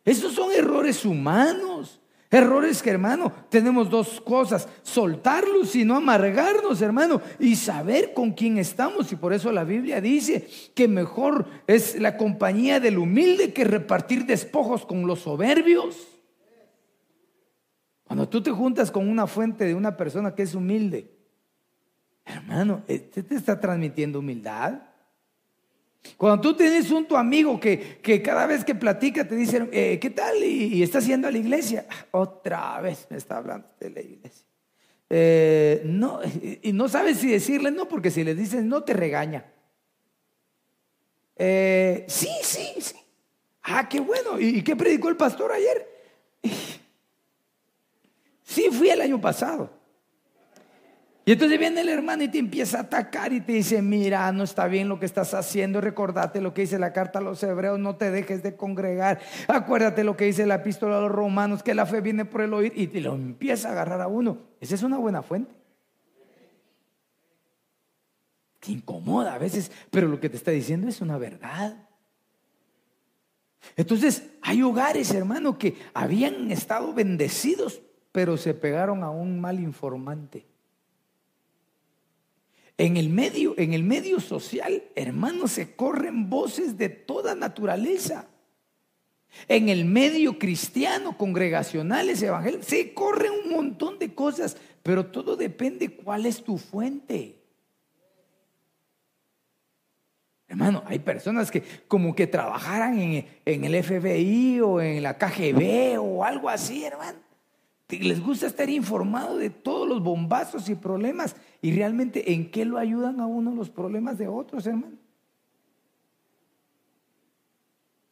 Esos son errores humanos. Errores que, hermano, tenemos dos cosas, soltarlos y no amargarnos, hermano, y saber con quién estamos. Y por eso la Biblia dice que mejor es la compañía del humilde que repartir despojos con los soberbios. Cuando tú te juntas con una fuente de una persona que es humilde, hermano, ¿este te está transmitiendo humildad? Cuando tú tienes un tu amigo que, cada vez que platica te dice, eh, ¿qué tal? Y, está haciendo a la iglesia. Ah, otra vez me está hablando de la iglesia. Eh, no, y no sabes si decirle no, porque si le dices no, te regaña. Eh, sí, sí, sí. Ah, qué bueno. ¿Y, qué predicó el pastor ayer? Sí, fui el año pasado. Y entonces viene el hermano y te empieza a atacar y te dice, mira, no está bien lo que estás haciendo, recordate lo que dice la carta a los hebreos, no te dejes de congregar, acuérdate lo que dice la epístola a los romanos, que la fe viene por el oír y te lo empieza a agarrar a uno. Esa es una buena fuente. Te incomoda a veces, pero lo que te está diciendo es una verdad. Entonces, hay hogares, hermano, que habían estado bendecidos, pero se pegaron a un mal informante. En el medio, en el medio social, hermanos, se corren voces de toda naturaleza. En el medio cristiano, congregacionales, evangélicos, se corren un montón de cosas, pero todo depende cuál es tu fuente. Hermano, hay personas que como que trabajaran en, en, el FBI o en la KGB o algo así, hermano. Les gusta estar informado de todos los bombazos y problemas y realmente en qué lo ayudan a uno los problemas de otros, hermano.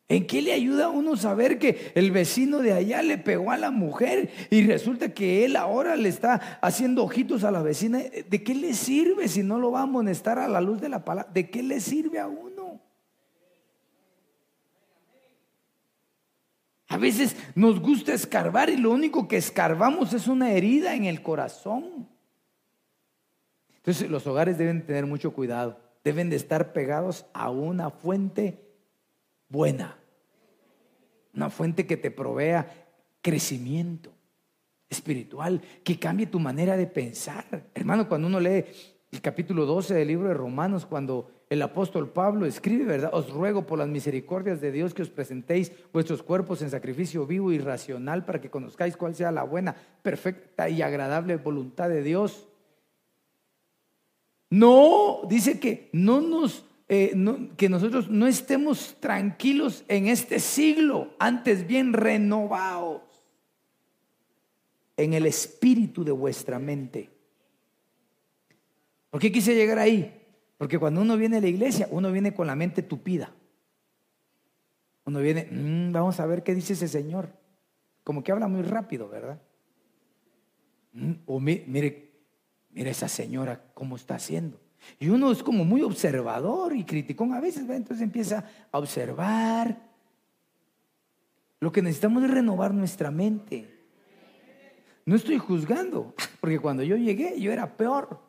¿En qué le ayuda a uno saber que el vecino de allá le pegó a la mujer y resulta que él ahora le está haciendo ojitos a la vecina? ¿De qué le sirve si no lo va a amonestar a la luz de la palabra? ¿De qué le sirve a uno? A veces nos gusta escarbar y lo único que escarbamos es una herida en el corazón. Entonces los hogares deben tener mucho cuidado, deben de estar pegados a una fuente buena una fuente que te provea crecimiento espiritual, que cambie tu manera de pensar. Hermano, cuando uno lee el capítulo 12 del libro de Romanos, cuando el apóstol Pablo escribe, ¿verdad? Os ruego por las misericordias de Dios que os presentéis vuestros cuerpos en sacrificio vivo y racional para que conozcáis cuál sea la buena, perfecta y agradable voluntad de Dios. No, dice que no nos eh, que nosotros no estemos tranquilos en este siglo, antes bien renovados en el espíritu de vuestra mente. ¿Por qué quise llegar ahí? Porque cuando uno viene a la iglesia, uno viene con la mente tupida. Uno viene, mm, vamos a ver qué dice ese señor. Como que habla muy rápido, ¿verdad? Mm, o mire, mire esa señora cómo está haciendo. Y uno es como muy observador y criticón a veces, entonces empieza a observar. Lo que necesitamos es renovar nuestra mente. No estoy juzgando, porque cuando yo llegué yo era peor.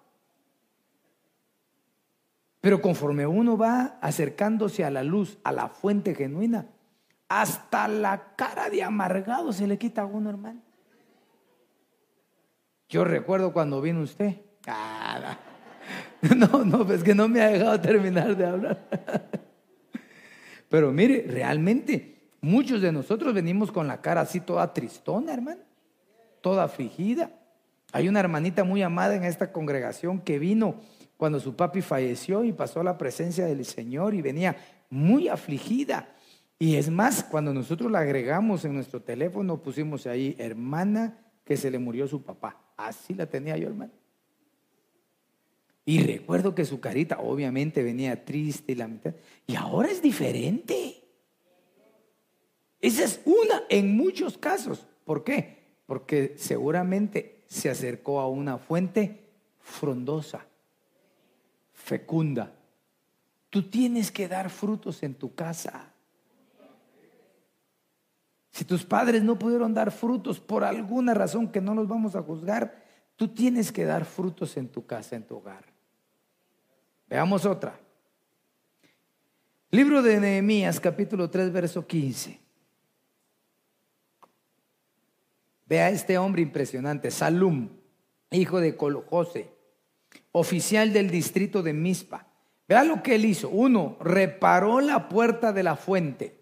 Pero conforme uno va acercándose a la luz, a la fuente genuina, hasta la cara de amargado se le quita a uno, hermano. Yo recuerdo cuando vino usted. Ah, No, no, es que no me ha dejado terminar de hablar. Pero mire, realmente muchos de nosotros venimos con la cara así toda tristona, hermano, toda afligida. Hay una hermanita muy amada en esta congregación que vino cuando su papi falleció y pasó a la presencia del Señor y venía muy afligida. Y es más, cuando nosotros la agregamos en nuestro teléfono, pusimos ahí, hermana, que se le murió su papá. Así la tenía yo, hermano. Y recuerdo que su carita obviamente venía triste y la mitad. Y ahora es diferente. Esa es una en muchos casos. ¿Por qué? Porque seguramente se acercó a una fuente frondosa, fecunda. Tú tienes que dar frutos en tu casa. Si tus padres no pudieron dar frutos por alguna razón que no los vamos a juzgar, tú tienes que dar frutos en tu casa, en tu hogar. Veamos otra. Libro de Nehemías, capítulo 3, verso 15. Vea este hombre impresionante, Salum, hijo de Colojose, oficial del distrito de Mispa. Vea lo que él hizo. Uno, reparó la puerta de la fuente.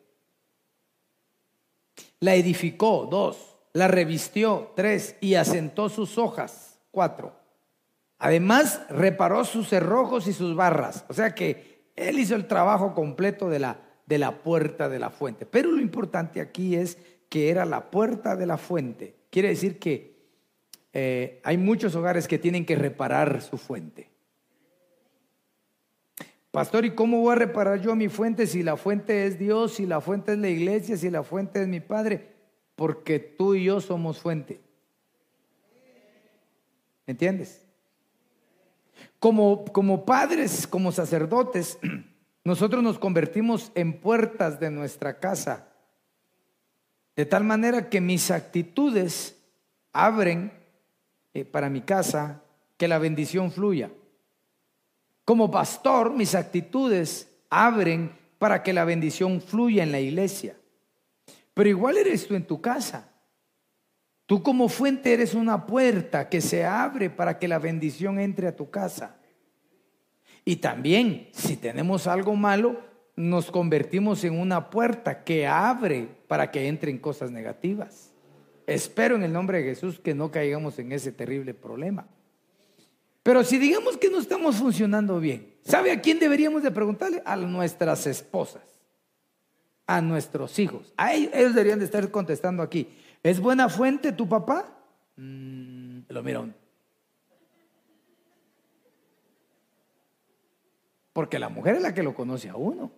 La edificó. Dos, la revistió. Tres, y asentó sus hojas. Cuatro, Además, reparó sus cerrojos y sus barras. O sea que él hizo el trabajo completo de la, de la puerta de la fuente. Pero lo importante aquí es que era la puerta de la fuente. Quiere decir que eh, hay muchos hogares que tienen que reparar su fuente. Pastor, ¿y cómo voy a reparar yo mi fuente si la fuente es Dios, si la fuente es la iglesia, si la fuente es mi Padre? Porque tú y yo somos fuente. ¿Me entiendes? Como, como padres, como sacerdotes, nosotros nos convertimos en puertas de nuestra casa. De tal manera que mis actitudes abren eh, para mi casa que la bendición fluya. Como pastor, mis actitudes abren para que la bendición fluya en la iglesia. Pero igual eres tú en tu casa. Tú como fuente eres una puerta que se abre para que la bendición entre a tu casa. Y también, si tenemos algo malo, nos convertimos en una puerta que abre para que entren cosas negativas. Espero en el nombre de Jesús que no caigamos en ese terrible problema. Pero si digamos que no estamos funcionando bien, ¿sabe a quién deberíamos de preguntarle? A nuestras esposas, a nuestros hijos. A ellos, deberían de estar contestando aquí. ¿Es buena fuente tu papá? Mm, lo mira Porque la mujer es la que lo conoce a uno.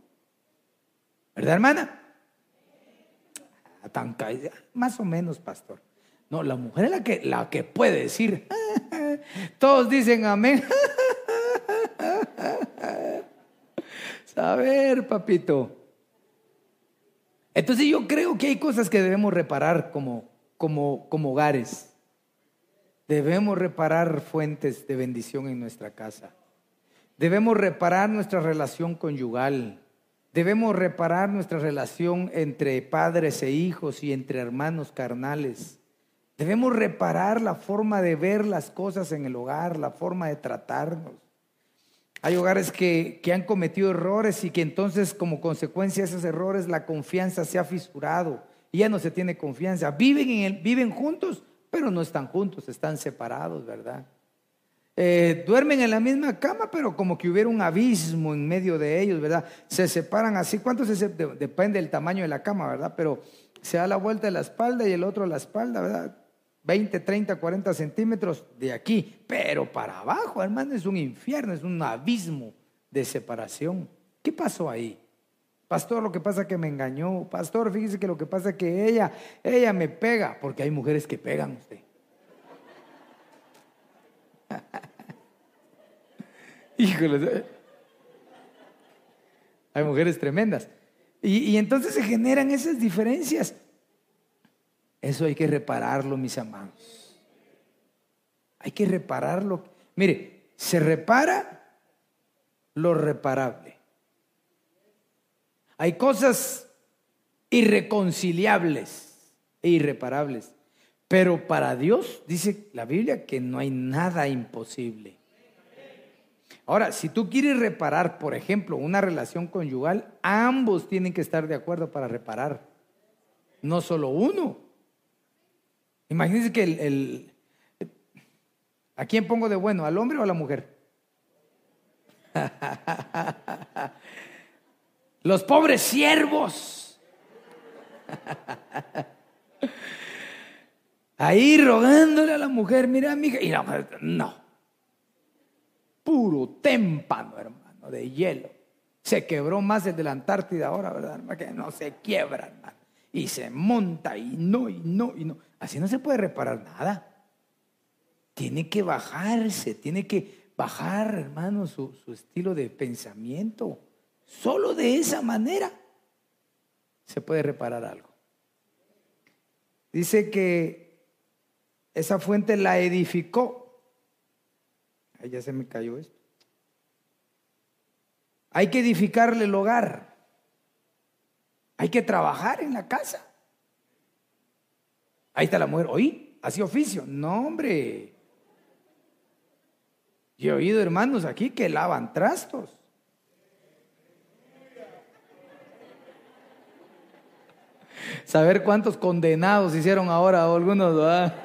¿Verdad, hermana? Ah, tan más o menos, pastor. No, la mujer es la que, la que puede decir. Todos dicen amén. Saber, papito. Entonces yo creo que hay cosas que debemos reparar como, como, como hogares. Debemos reparar fuentes de bendición en nuestra casa. Debemos reparar nuestra relación conyugal. Debemos reparar nuestra relación entre padres e hijos y entre hermanos carnales. Debemos reparar la forma de ver las cosas en el hogar, la forma de tratarnos. Hay hogares que, han cometido errores y que entonces como consecuencia de esos errores la confianza se ha fisurado y ya no se tiene confianza. Viven, en el, viven juntos, pero no están juntos, están separados, ¿verdad? Eh, duermen en la misma cama, pero como que hubiera un abismo en medio de ellos, ¿verdad? Se separan así. ¿Cuánto se Depende del tamaño de la cama, ¿verdad? Pero se da la vuelta de la espalda y el otro a la espalda, ¿verdad? 20, 30, 40 centímetros de aquí, pero para abajo, hermano, es un infierno, es un abismo de separación. ¿Qué pasó ahí? Pastor, lo que pasa es que me engañó. Pastor, fíjese que lo que pasa es que ella, ella me pega, porque hay mujeres que pegan usted. Híjole. Hay mujeres tremendas. Y, entonces se generan esas diferencias. Eso hay que repararlo, mis amados. Hay que repararlo. Mire, se repara lo reparable. Hay cosas irreconciliables e irreparables. Pero para Dios dice la Biblia que no hay nada imposible. Ahora, si tú quieres reparar, por ejemplo, una relación conyugal, ambos tienen que estar de acuerdo para reparar. No solo uno. Imagínense que el, ¿A quién pongo de bueno? ¿Al hombre o a la mujer? Los pobres siervos. Ahí rogándole a la mujer, mira, amiga, y la no puro témpano, hermano, de hielo. Se quebró más el de la Antártida ahora, ¿verdad? Hermano? Que no se quiebra, hermano. Y se monta y no, y no, y no. Así no se puede reparar nada. Tiene que bajarse, tiene que bajar, hermano, su, su estilo de pensamiento. Solo de esa manera se puede reparar algo. Dice que esa fuente la edificó ya se me cayó esto. Hay que edificarle el hogar. Hay que trabajar en la casa. Ahí está la mujer. Oí, así oficio. No, hombre. Yo he oído hermanos aquí que lavan trastos. Saber cuántos condenados hicieron ahora algunos. ¿verdad?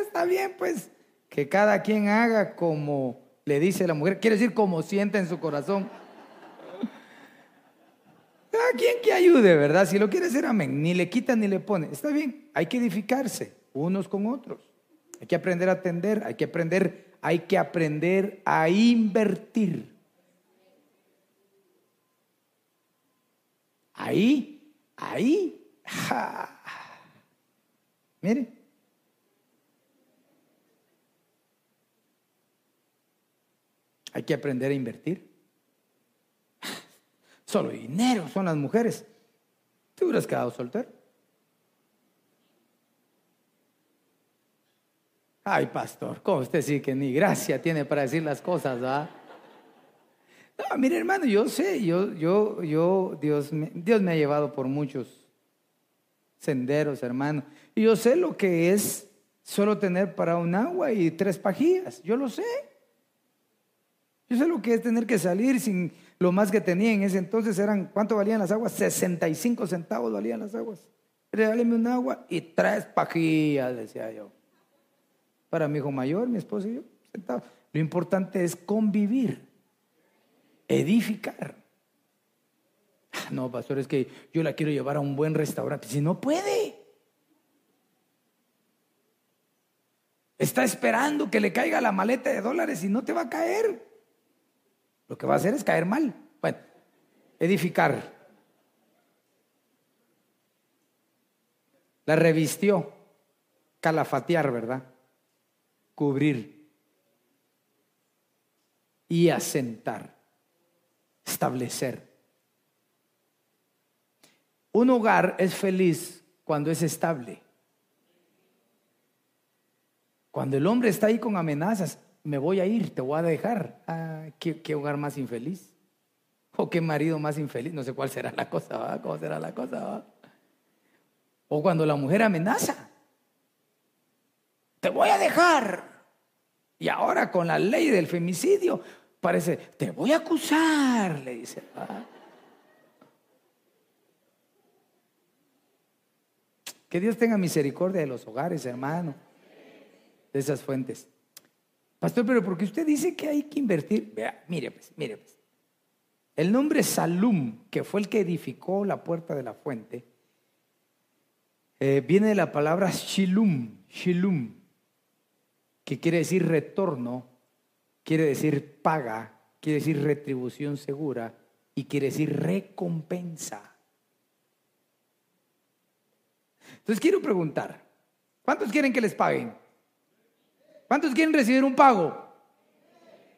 está bien, pues que cada quien haga como le dice la mujer, quiere decir como sienta en su corazón. Cada quien que ayude, ¿verdad? Si lo quiere hacer, amén. Ni le quita ni le pone. Está bien, hay que edificarse unos con otros. Hay que aprender a atender, hay que aprender, hay que aprender a invertir. Ahí, ahí. Mire, Hay que aprender a invertir. Solo dinero son las mujeres. Te hubieras quedado soltero. Ay, pastor, ¿cómo usted sí que ni gracia tiene para decir las cosas, ¿va? No, mire, hermano, yo sé, yo, yo, yo, Dios me, Dios me ha llevado por muchos senderos, hermano. Y yo sé lo que es solo tener para un agua y tres pajillas. Yo lo sé. Yo sé lo que es tener que salir sin lo más que tenía en ese entonces eran, ¿cuánto valían las aguas? 65 centavos valían las aguas. Regáleme un agua y tres pajillas, decía yo. Para mi hijo mayor, mi esposo y yo, sentado. Lo importante es convivir, edificar. Ah, no, pastor, es que yo la quiero llevar a un buen restaurante. Si no puede. Está esperando que le caiga la maleta de dólares y no te va a caer. Lo que va a hacer es caer mal. Bueno, edificar. La revistió. Calafatear, ¿verdad? Cubrir. Y asentar. Establecer. Un hogar es feliz cuando es estable. Cuando el hombre está ahí con amenazas, me voy a ir, te voy a dejar. Ah, ¿qué, hogar más infeliz. O qué marido más infeliz. No sé cuál será la cosa, ¿va? ¿Cómo será la cosa? O cuando la mujer amenaza. Te voy a dejar. Y ahora con la ley del femicidio, parece, te voy a acusar, le dice. Que Dios tenga misericordia de los hogares, hermano, de esas fuentes. Pastor, pero porque usted dice que hay que invertir, vea, mire pues, mire pues. El nombre Salum, que fue el que edificó la puerta de la fuente, eh, viene de la palabra Shilum, Shilum, que quiere decir retorno, quiere decir paga, quiere decir retribución segura y quiere decir recompensa. Entonces quiero preguntar, ¿cuántos quieren que les paguen? ¿Cuántos quieren recibir un pago?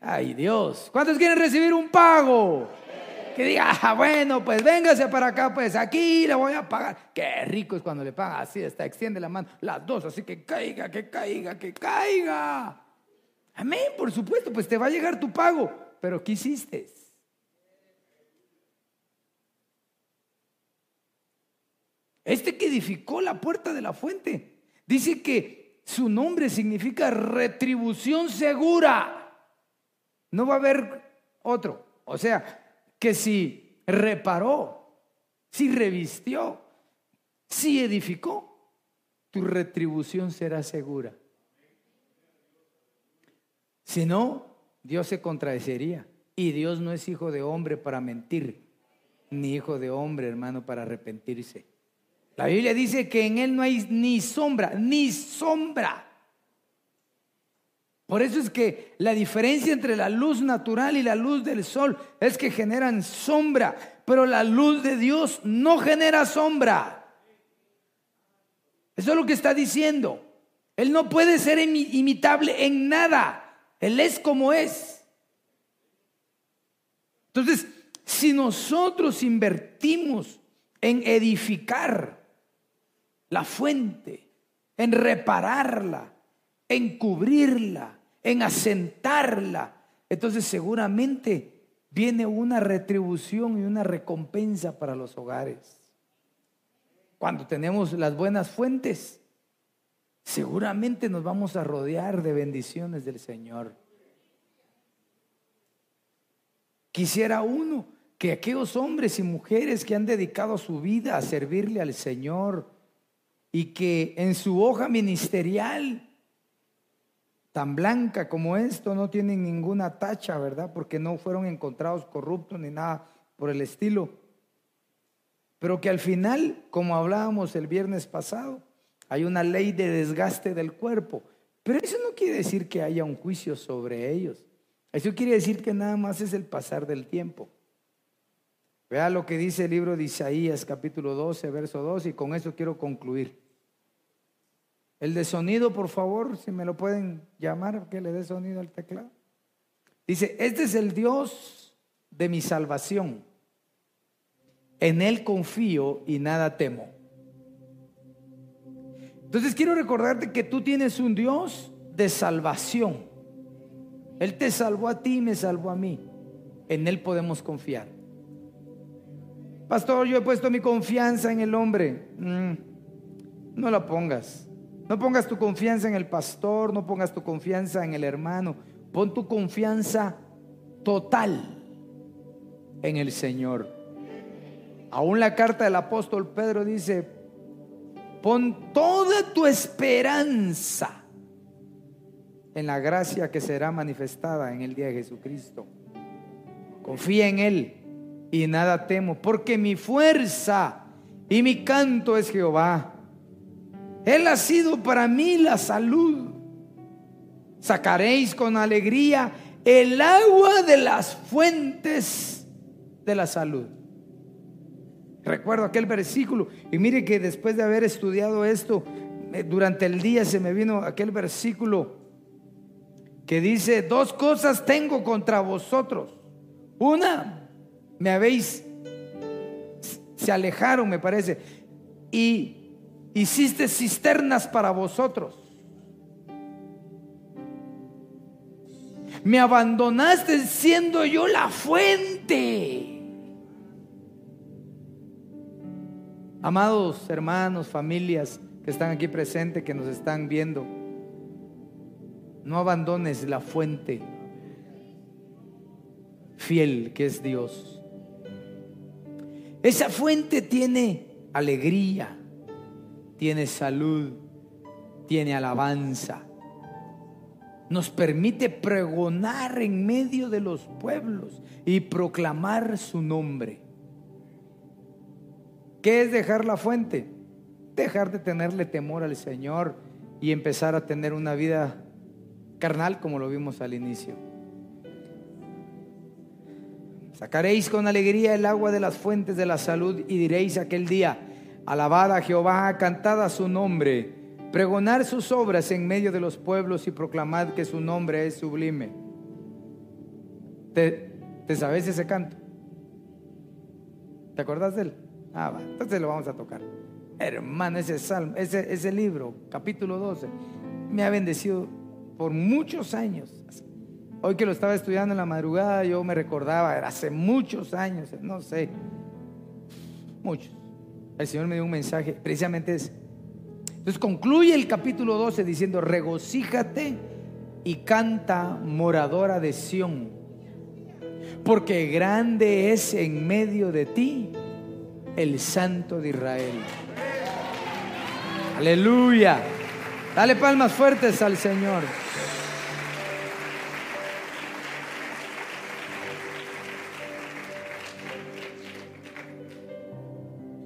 Ay Dios, ¿cuántos quieren recibir un pago? Que diga, ah, bueno, pues véngase para acá, pues aquí le voy a pagar. Qué rico es cuando le pagan así, está, extiende la mano, las dos, así que caiga, que caiga, que caiga. Amén, por supuesto, pues te va a llegar tu pago. Pero ¿qué hiciste? Este que edificó la puerta de la fuente, dice que su nombre significa retribución segura. No va a haber otro. O sea, que si reparó, si revistió, si edificó, tu retribución será segura. Si no, Dios se contradecería. Y Dios no es hijo de hombre para mentir, ni hijo de hombre, hermano, para arrepentirse. La Biblia dice que en Él no hay ni sombra, ni sombra. Por eso es que la diferencia entre la luz natural y la luz del sol es que generan sombra, pero la luz de Dios no genera sombra. Eso es lo que está diciendo. Él no puede ser imitable en nada. Él es como es. Entonces, si nosotros invertimos en edificar, la fuente, en repararla, en cubrirla, en asentarla. Entonces seguramente viene una retribución y una recompensa para los hogares. Cuando tenemos las buenas fuentes, seguramente nos vamos a rodear de bendiciones del Señor. Quisiera uno que aquellos hombres y mujeres que han dedicado su vida a servirle al Señor, y que en su hoja ministerial, tan blanca como esto, no tienen ninguna tacha, ¿verdad? Porque no fueron encontrados corruptos ni nada por el estilo. Pero que al final, como hablábamos el viernes pasado, hay una ley de desgaste del cuerpo. Pero eso no quiere decir que haya un juicio sobre ellos. Eso quiere decir que nada más es el pasar del tiempo. Vea lo que dice el libro de Isaías capítulo 12, verso 2, y con eso quiero concluir. El de sonido, por favor, si me lo pueden llamar, que le dé sonido al teclado. Dice, este es el Dios de mi salvación. En Él confío y nada temo. Entonces quiero recordarte que tú tienes un Dios de salvación. Él te salvó a ti y me salvó a mí. En Él podemos confiar. Pastor, yo he puesto mi confianza en el hombre. Mm, no la pongas. No pongas tu confianza en el pastor, no pongas tu confianza en el hermano. Pon tu confianza total en el Señor. Aún la carta del apóstol Pedro dice, pon toda tu esperanza en la gracia que será manifestada en el día de Jesucristo. Confía en Él y nada temo, porque mi fuerza y mi canto es Jehová. Él ha sido para mí la salud. Sacaréis con alegría el agua de las fuentes de la salud. Recuerdo aquel versículo y mire que después de haber estudiado esto, eh, durante el día se me vino aquel versículo que dice, dos cosas tengo contra vosotros. Una, me habéis, se alejaron, me parece, y hiciste cisternas para vosotros. Me abandonaste siendo yo la fuente. Amados hermanos, familias que están aquí presentes, que nos están viendo, no abandones la fuente fiel que es Dios. Esa fuente tiene alegría, tiene salud, tiene alabanza. Nos permite pregonar en medio de los pueblos y proclamar su nombre. ¿Qué es dejar la fuente? Dejar de tenerle temor al Señor y empezar a tener una vida carnal como lo vimos al inicio. Sacaréis con alegría el agua de las fuentes de la salud y diréis aquel día, alabad a Jehová, cantad su nombre, pregonar sus obras en medio de los pueblos y proclamad que su nombre es sublime. ¿Te, sabes ese canto? ¿Te acordás de él? Ah, va, entonces lo vamos a tocar. Hermano, ese salmo, ese, ese libro, capítulo 12, me ha bendecido por muchos años. Hoy que lo estaba estudiando en la madrugada, yo me recordaba, era hace muchos años, no sé, muchos. El Señor me dio un mensaje, precisamente es. Entonces concluye el capítulo 12 diciendo, regocíjate y canta moradora de Sión, porque grande es en medio de ti el Santo de Israel. Aleluya. Dale palmas fuertes al Señor.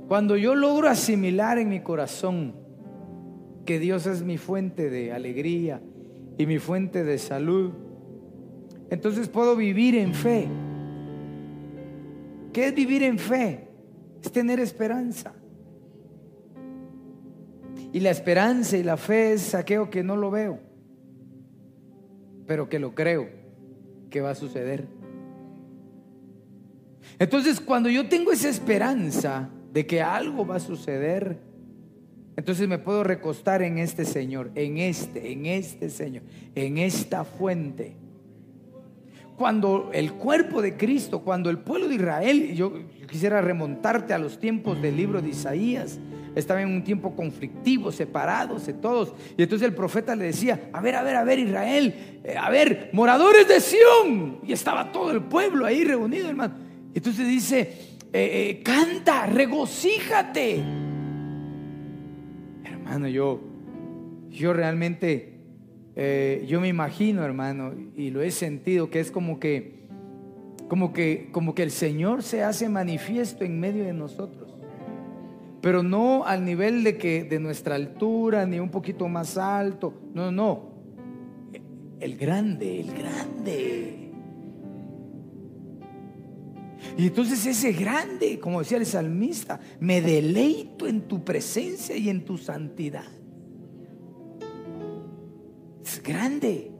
Cuando yo logro asimilar en mi corazón que Dios es mi fuente de alegría y mi fuente de salud, entonces puedo vivir en fe. ¿Qué es vivir en fe? Es tener esperanza. Y la esperanza y la fe es aquello que no lo veo, pero que lo creo que va a suceder. Entonces, cuando yo tengo esa esperanza, de que algo va a suceder, entonces me puedo recostar en este Señor, en este, en este Señor, en esta fuente. Cuando el cuerpo de Cristo, cuando el pueblo de Israel, yo quisiera remontarte a los tiempos del libro de Isaías, estaba en un tiempo conflictivo, separados de todos. Y entonces el profeta le decía, a ver, a ver, a ver, Israel, eh, a ver, moradores de Sión. Y estaba todo el pueblo ahí reunido, hermano. Entonces dice, eh, eh, canta, regocíjate. Hermano, yo, yo realmente, eh, yo me imagino, hermano, y lo he sentido, que es como que, como que, como que el Señor se hace manifiesto en medio de nosotros. Pero no al nivel de que de nuestra altura, ni un poquito más alto. No, no. El grande, el grande. Y entonces ese grande, como decía el salmista, me deleito en tu presencia y en tu santidad. Es grande.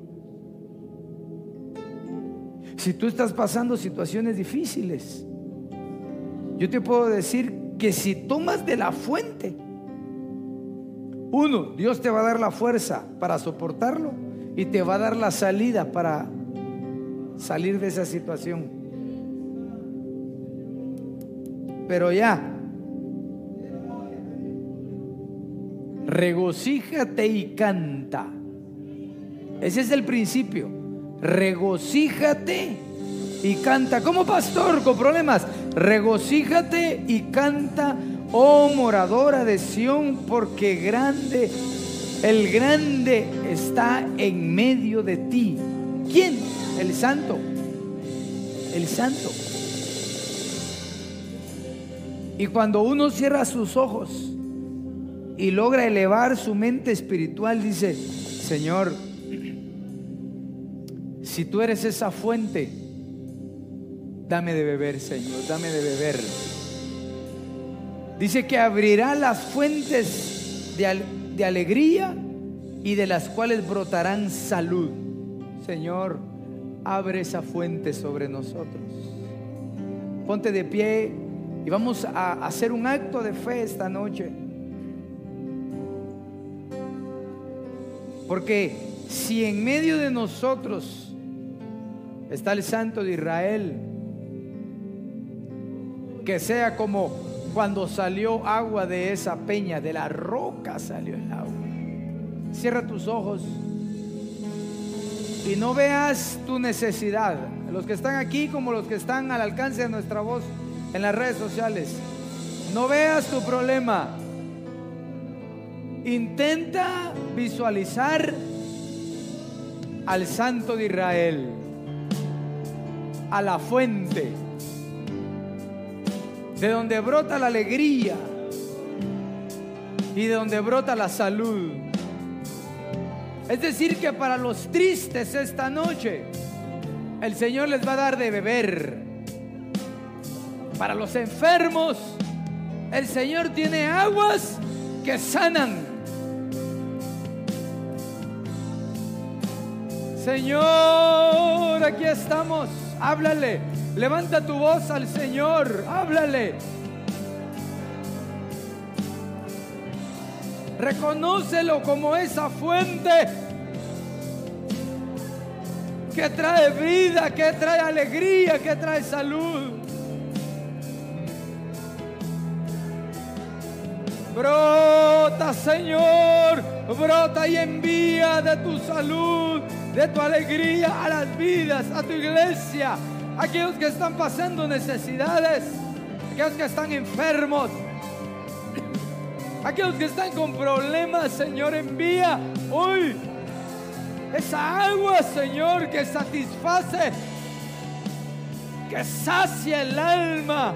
Si tú estás pasando situaciones difíciles, yo te puedo decir que si tomas de la fuente, uno, Dios te va a dar la fuerza para soportarlo y te va a dar la salida para salir de esa situación pero ya. Regocíjate y canta. Ese es el principio. Regocíjate y canta. Como pastor con problemas, regocíjate y canta, oh moradora de Sión, porque grande, el grande está en medio de ti. ¿Quién? El santo. El santo. Y cuando uno cierra sus ojos y logra elevar su mente espiritual, dice, Señor, si tú eres esa fuente, dame de beber, Señor, dame de beber. Dice que abrirá las fuentes de, de alegría y de las cuales brotarán salud. Señor, abre esa fuente sobre nosotros. Ponte de pie y vamos a hacer un acto de fe esta noche. Porque si en medio de nosotros está el Santo de Israel, que sea como cuando salió agua de esa peña, de la roca salió el agua. Cierra tus ojos y no veas tu necesidad. Los que están aquí como los que están al alcance de nuestra voz en las redes sociales. No veas tu problema. Intenta visualizar al Santo de Israel, a la fuente, de donde brota la alegría y de donde brota la salud. Es decir, que para los tristes esta noche, el Señor les va a dar de beber. Para los enfermos, el Señor tiene aguas que sanan. Señor, aquí estamos. Háblale. Levanta tu voz al Señor. Háblale. Reconócelo como esa fuente que trae vida, que trae alegría, que trae salud. Brota, Señor, brota y envía de tu salud, de tu alegría a las vidas, a tu iglesia, a aquellos que están pasando necesidades, aquellos que están enfermos, aquellos que están con problemas, Señor, envía hoy esa agua, Señor, que satisface, que sacia el alma,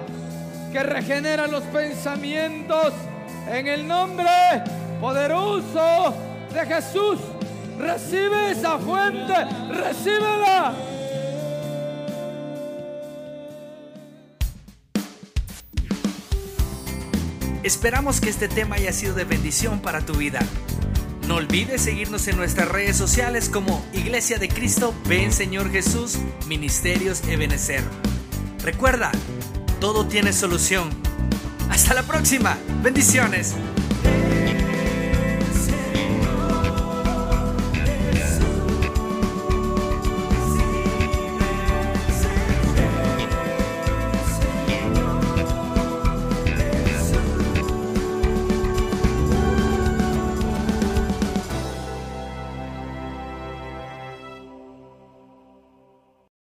que regenera los pensamientos. En el nombre poderoso de Jesús, recibe esa fuente, recíbela. Esperamos que este tema haya sido de bendición para tu vida. No olvides seguirnos en nuestras redes sociales como Iglesia de Cristo, Ven Señor Jesús, Ministerios Ebenecer. Recuerda, todo tiene solución. Hasta la próxima. Bendiciones.